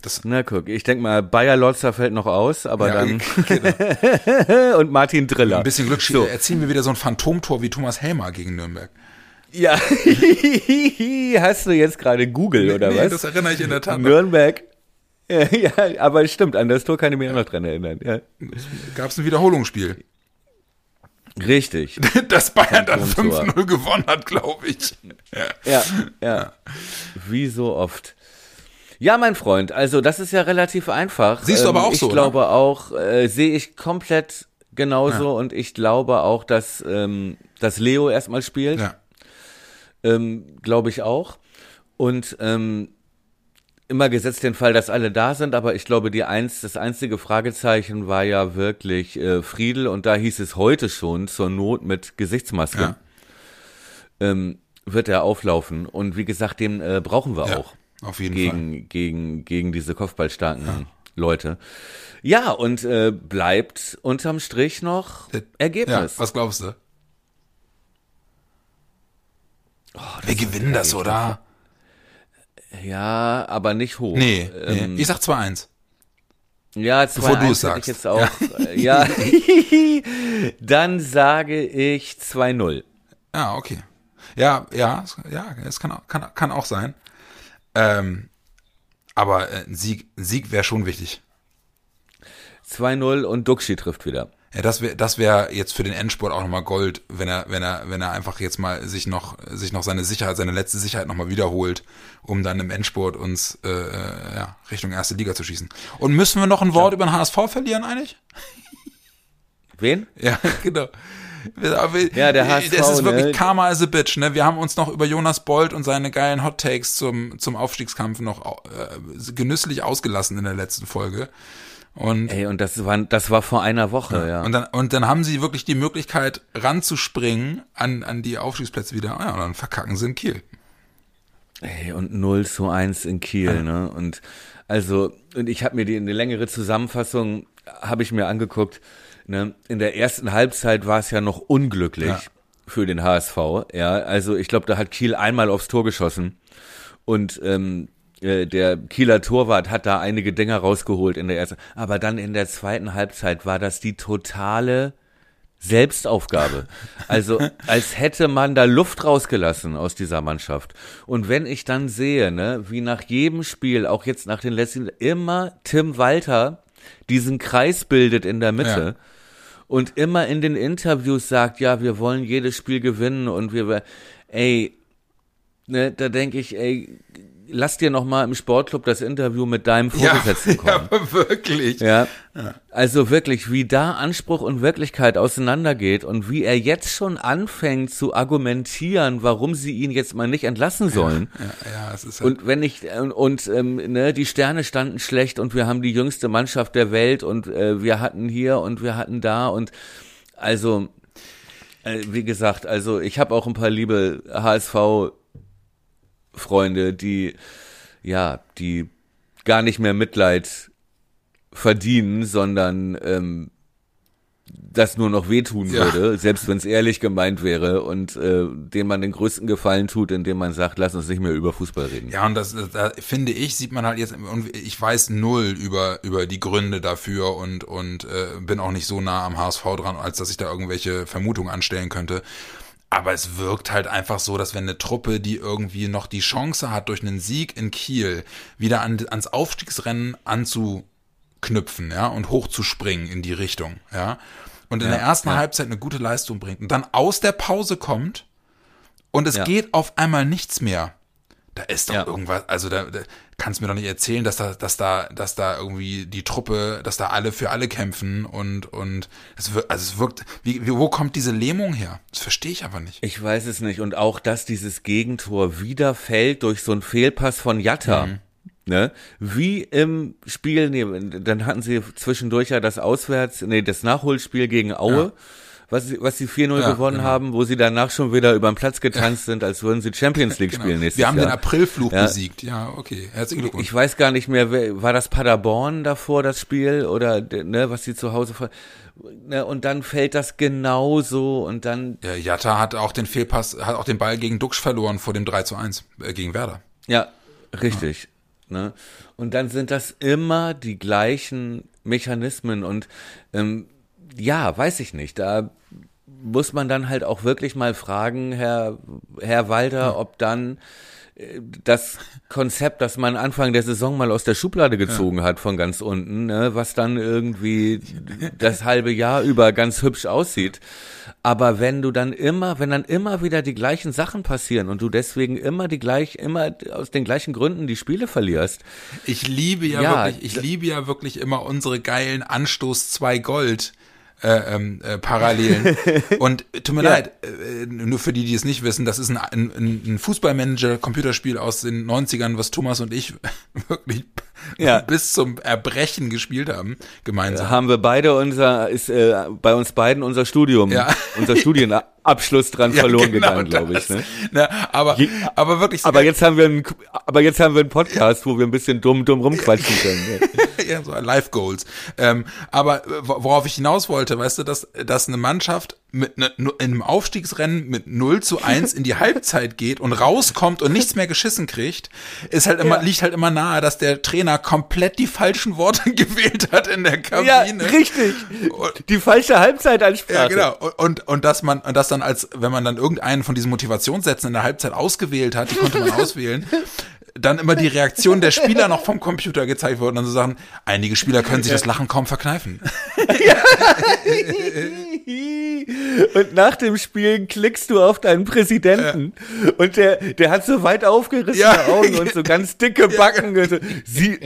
Das- Na guck, ich denk mal, Bayer Lotzer fällt noch aus, aber Ja, dann genau. und Martin Driller. Ein bisschen Glück So. erzielen wir wieder so ein Phantomtor wie Thomas Helmer gegen Nürnberg. Ja, hast du jetzt gerade Google oder nee, was? das erinnere ich in der Tat. Nürnberg. ja, aber es stimmt, an das Tor kann ich mich auch noch dran erinnern. Ja. Gab es ein Wiederholungsspiel. Richtig. Das Bayern dann Turmtor. 5-0 gewonnen hat, glaube ich. Ja, ja. Wie so oft. Ja, mein Freund, also das ist ja relativ einfach. Siehst du aber auch ich so, Ich oder? glaube auch, äh, sehe ich komplett genauso und ich glaube auch, dass, ähm, dass Leo erstmal spielt. Ja. Ähm, glaube ich auch. Und ähm, immer gesetzt den Fall, dass alle da sind, aber ich glaube, die eins, das einzige Fragezeichen war ja wirklich äh, Friedel und da hieß es heute schon zur Not mit Gesichtsmaske. Ja. Ähm, wird er auflaufen. Und wie gesagt, den äh, brauchen wir Ja, auch auf jeden Fall. gegen, gegen, gegen diese kopfballstarken Leute. Ja, und äh, bleibt unterm Strich noch Ja, Ergebnis. was glaubst du? Oh, Wir gewinnen das, oder? Ja, aber nicht hoch. Nee, nee. Ähm, ich sag 2-1. Ja, Bevor 2-1 du es hätte ich sagst. jetzt auch. äh, Ja. Dann sage ich 2-0. Ja, okay. Ja, ja, ja, es kann, auch- kann, kann auch sein. Ähm, aber äh, ein Sieg, Sieg wäre schon wichtig. 2-0 und Duxi trifft wieder. Ja, das wäre das wär jetzt für den Endspurt auch nochmal Gold, wenn er, wenn er, wenn er einfach jetzt mal sich noch, sich noch seine Sicherheit, seine letzte Sicherheit nochmal wiederholt, um dann im Endspurt uns äh, äh, ja, Richtung erste Liga zu schießen. Und müssen wir noch ein Wort über den HSV verlieren eigentlich? Wen? Ja, genau. Ja, der HSV, Das ist wirklich ne? Karma as a Bitch, ne? Wir haben uns noch über Jonas Bolt und seine geilen Hot Takes zum, zum Aufstiegskampf noch äh, genüsslich ausgelassen in der letzten Folge. Und, Ey, und das war, das war vor einer Woche, ja. und, dann, und dann haben sie wirklich die Möglichkeit, ranzuspringen an, an die Aufstiegsplätze wieder. Ja, und dann verkacken sie in Kiel. Ey, und 0 zu 1 in Kiel, ne? Und also, und ich habe mir die eine längere Zusammenfassung habe ich mir angeguckt. Ne? In der ersten Halbzeit war es ja noch unglücklich Ja. für den HSV. Ja, also ich glaube, da hat Kiel einmal aufs Tor geschossen und ähm, äh, der Kieler Torwart hat da einige Dinger rausgeholt in der ersten. Aber dann in der zweiten Halbzeit war das die totale Selbstaufgabe. Also als hätte man da Luft rausgelassen aus dieser Mannschaft. Und wenn ich dann sehe, ne, wie nach jedem Spiel, auch jetzt nach den letzten, immer Tim Walter diesen Kreis bildet in der Mitte Ja. und immer in den Interviews sagt, ja, wir wollen jedes Spiel gewinnen und wir, ey, ne, da denke ich, ey, lass dir noch mal im Sportclub das Interview mit deinem Vorgesetzten kommen. ja, aber wirklich. Ja. Also wirklich, wie da Anspruch und Wirklichkeit auseinandergeht und wie er jetzt schon anfängt zu argumentieren, warum sie ihn jetzt mal nicht entlassen sollen. Ja, ja, es ist halt, Und wenn ich und, und ähm, ne, die Sterne standen schlecht und wir haben die jüngste Mannschaft der Welt und äh, wir hatten hier und wir hatten da und also äh, wie gesagt, also ich habe auch ein paar liebe HSV Freunde, die ja, die gar nicht mehr Mitleid verdienen, sondern ähm, das nur noch wehtun Ja. würde, selbst wenn es ehrlich gemeint wäre und äh, dem man den größten Gefallen tut, indem man sagt, lass uns nicht mehr über Fußball reden. Ja, und das, da finde ich, sieht man halt jetzt, und ich weiß null über, über die Gründe dafür und, und äh, bin auch nicht so nah am HSV dran, als dass ich da irgendwelche Vermutungen anstellen könnte. Aber es wirkt halt einfach so, dass wenn eine Truppe, die irgendwie noch die Chance hat, durch einen Sieg in Kiel wieder an, ans Aufstiegsrennen anzuknüpfen, ja, und hochzuspringen in die Richtung, ja, und in Ja, der ersten ja. Halbzeit eine gute Leistung bringt und dann aus der Pause kommt und es Ja. geht auf einmal nichts mehr. Da ist doch Ja. irgendwas, also da, da kannst du mir doch nicht erzählen, dass da, dass da, dass da irgendwie die Truppe, dass da alle für alle kämpfen und, und es wirkt, also es wirkt, wie, wie, wo kommt diese Lähmung her? Das verstehe ich einfach nicht. Ich weiß es nicht. Und auch, dass dieses Gegentor wieder fällt durch so einen Fehlpass von Jatta. Mhm. Ne? Wie im Spiel, nee, dann hatten sie zwischendurch ja das Auswärts, nee, das Nachholspiel gegen Aue, Ja. Was, sie- was sie 4-0 Ja, gewonnen genau. haben, wo sie danach schon wieder über den Platz getanzt sind, als würden sie Champions League spielen nächstes Genau. Wir haben Jahr. den Aprilfluch Ja. besiegt. Ja, okay. Herzlichen Glückwunsch. Ich weiß gar nicht mehr, wer, war das Paderborn davor, das Spiel, oder, ne, was sie zu Hause, ne, und dann fällt das genauso, und dann, ja, Jatta hat auch den Fehlpass, hat auch den Ball gegen Duxch verloren vor dem 3 zu 1 äh, gegen Werder. Ja, richtig. Ne? Und dann sind das immer die gleichen Mechanismen und ähm, ja, weiß ich nicht. Da muss man dann halt auch wirklich mal fragen, Herr, Herr Walter, ob dann das Konzept, das man Anfang der Saison mal aus der Schublade gezogen ja. hat von ganz unten, ne, was dann irgendwie das halbe Jahr über ganz hübsch aussieht. Aber wenn du dann immer, wenn dann immer wieder die gleichen Sachen passieren und du deswegen immer die gleich, immer aus den gleichen Gründen die Spiele verlierst. Ich liebe ja, ja wirklich, ich liebe ja wirklich immer unsere geilen Anstoß zwei Gold äh, ähm, äh, Parallelen. Und tut mir ja. leid, äh, nur für die, die es nicht wissen, das ist ein, ein, ein Fußballmanager-Computerspiel aus den 90ern, was Thomas und ich wirklich ja. bis zum Erbrechen gespielt haben, gemeinsam. Äh, haben wir beide unser, ist äh, bei uns beiden unser Studium, ja. unser Studienabschluss dran ja, verloren genau gegangen, glaube ich. Ne? Na, aber, aber wirklich. Aber jetzt haben wir einen, aber jetzt haben wir einen Podcast, wo wir ein bisschen dumm, dumm rumquatschen können. ja, so Life Goals. Ähm, aber worauf ich hinaus wollte, weißt du, dass, dass eine Mannschaft mit ne, in einem Aufstiegsrennen mit 0 zu 1 in die Halbzeit geht und rauskommt und nichts mehr geschissen kriegt, ist halt immer, ja. liegt halt immer nahe, dass der Trainer komplett die falschen Worte gewählt hat in der Kabine. Ja, richtig. Die falsche Halbzeitansprache. Ja, genau. Und, und, und dass man, und das dann als, wenn man dann irgendeinen von diesen Motivationssätzen in der Halbzeit ausgewählt hat, die konnte man auswählen, dann immer die Reaktion der Spieler noch vom Computer gezeigt wurden und dann so sagen, einige Spieler können sich das Lachen kaum verkneifen. und nach dem Spielen klickst du auf deinen Präsidenten ja. und der, der hat so weit aufgerissene ja. Augen und so ganz dicke Backen. Ja. Sie,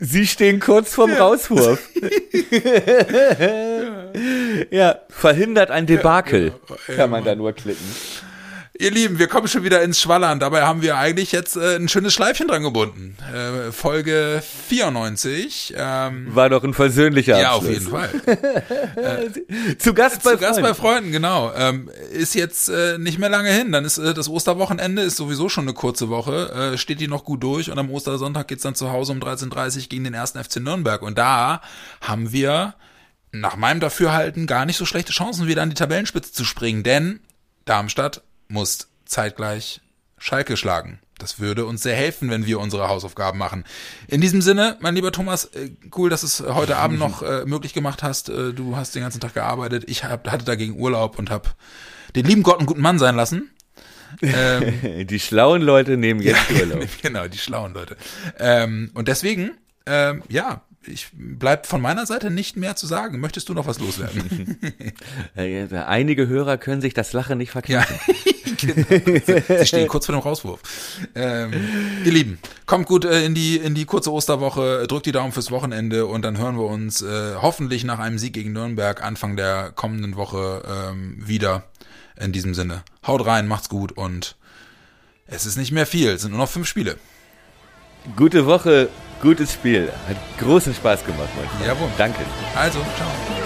sie stehen kurz vorm Rauswurf. ja, verhindert ein Debakel, genau. kann man da nur klicken. Ihr Lieben, wir kommen schon wieder ins Schwallern. Dabei haben wir eigentlich jetzt äh, ein schönes Schleifchen dran gebunden. Äh, Folge 94. Ähm, War doch ein versöhnlicher Abschluss. Ja, auf jeden Fall. äh, zu Gast bei Zu Gast bei Freunden, genau. Ähm, ist jetzt äh, nicht mehr lange hin. Dann ist äh, das Osterwochenende, ist sowieso schon eine kurze Woche. Äh, steht die noch gut durch und am Ostersonntag geht's dann zu Hause um 13.30 Uhr gegen den ersten FC Nürnberg. Und da haben wir nach meinem Dafürhalten gar nicht so schlechte Chancen, wieder an die Tabellenspitze zu springen. Denn Darmstadt muss zeitgleich Schalke schlagen. Das würde uns sehr helfen, wenn wir unsere Hausaufgaben machen. In diesem Sinne, mein lieber Thomas, äh, cool, dass du es heute Abend noch äh, möglich gemacht hast. Äh, du hast den ganzen Tag gearbeitet. Ich hab, hatte dagegen Urlaub und habe den lieben Gott einen guten Mann sein lassen. Ähm, die schlauen Leute nehmen jetzt ja, Urlaub. Genau, die schlauen Leute. Ähm, und deswegen, ähm, ja, ich bleibt von meiner Seite nicht mehr zu sagen. Möchtest du noch was loswerden? Einige Hörer können sich das Lachen nicht verkneifen. Ja. Sie stehen kurz vor dem Rauswurf. Ähm, ihr Lieben, kommt gut äh, in die in die kurze Osterwoche, drückt die Daumen fürs Wochenende und dann hören wir uns äh, hoffentlich nach einem Sieg gegen Nürnberg Anfang der kommenden Woche ähm, wieder. In diesem Sinne, haut rein, macht's gut und es ist nicht mehr viel, es sind nur noch fünf Spiele. Gute Woche, gutes Spiel. Hat großen Spaß gemacht, mein Freund. Jawohl. Danke. Also, ciao.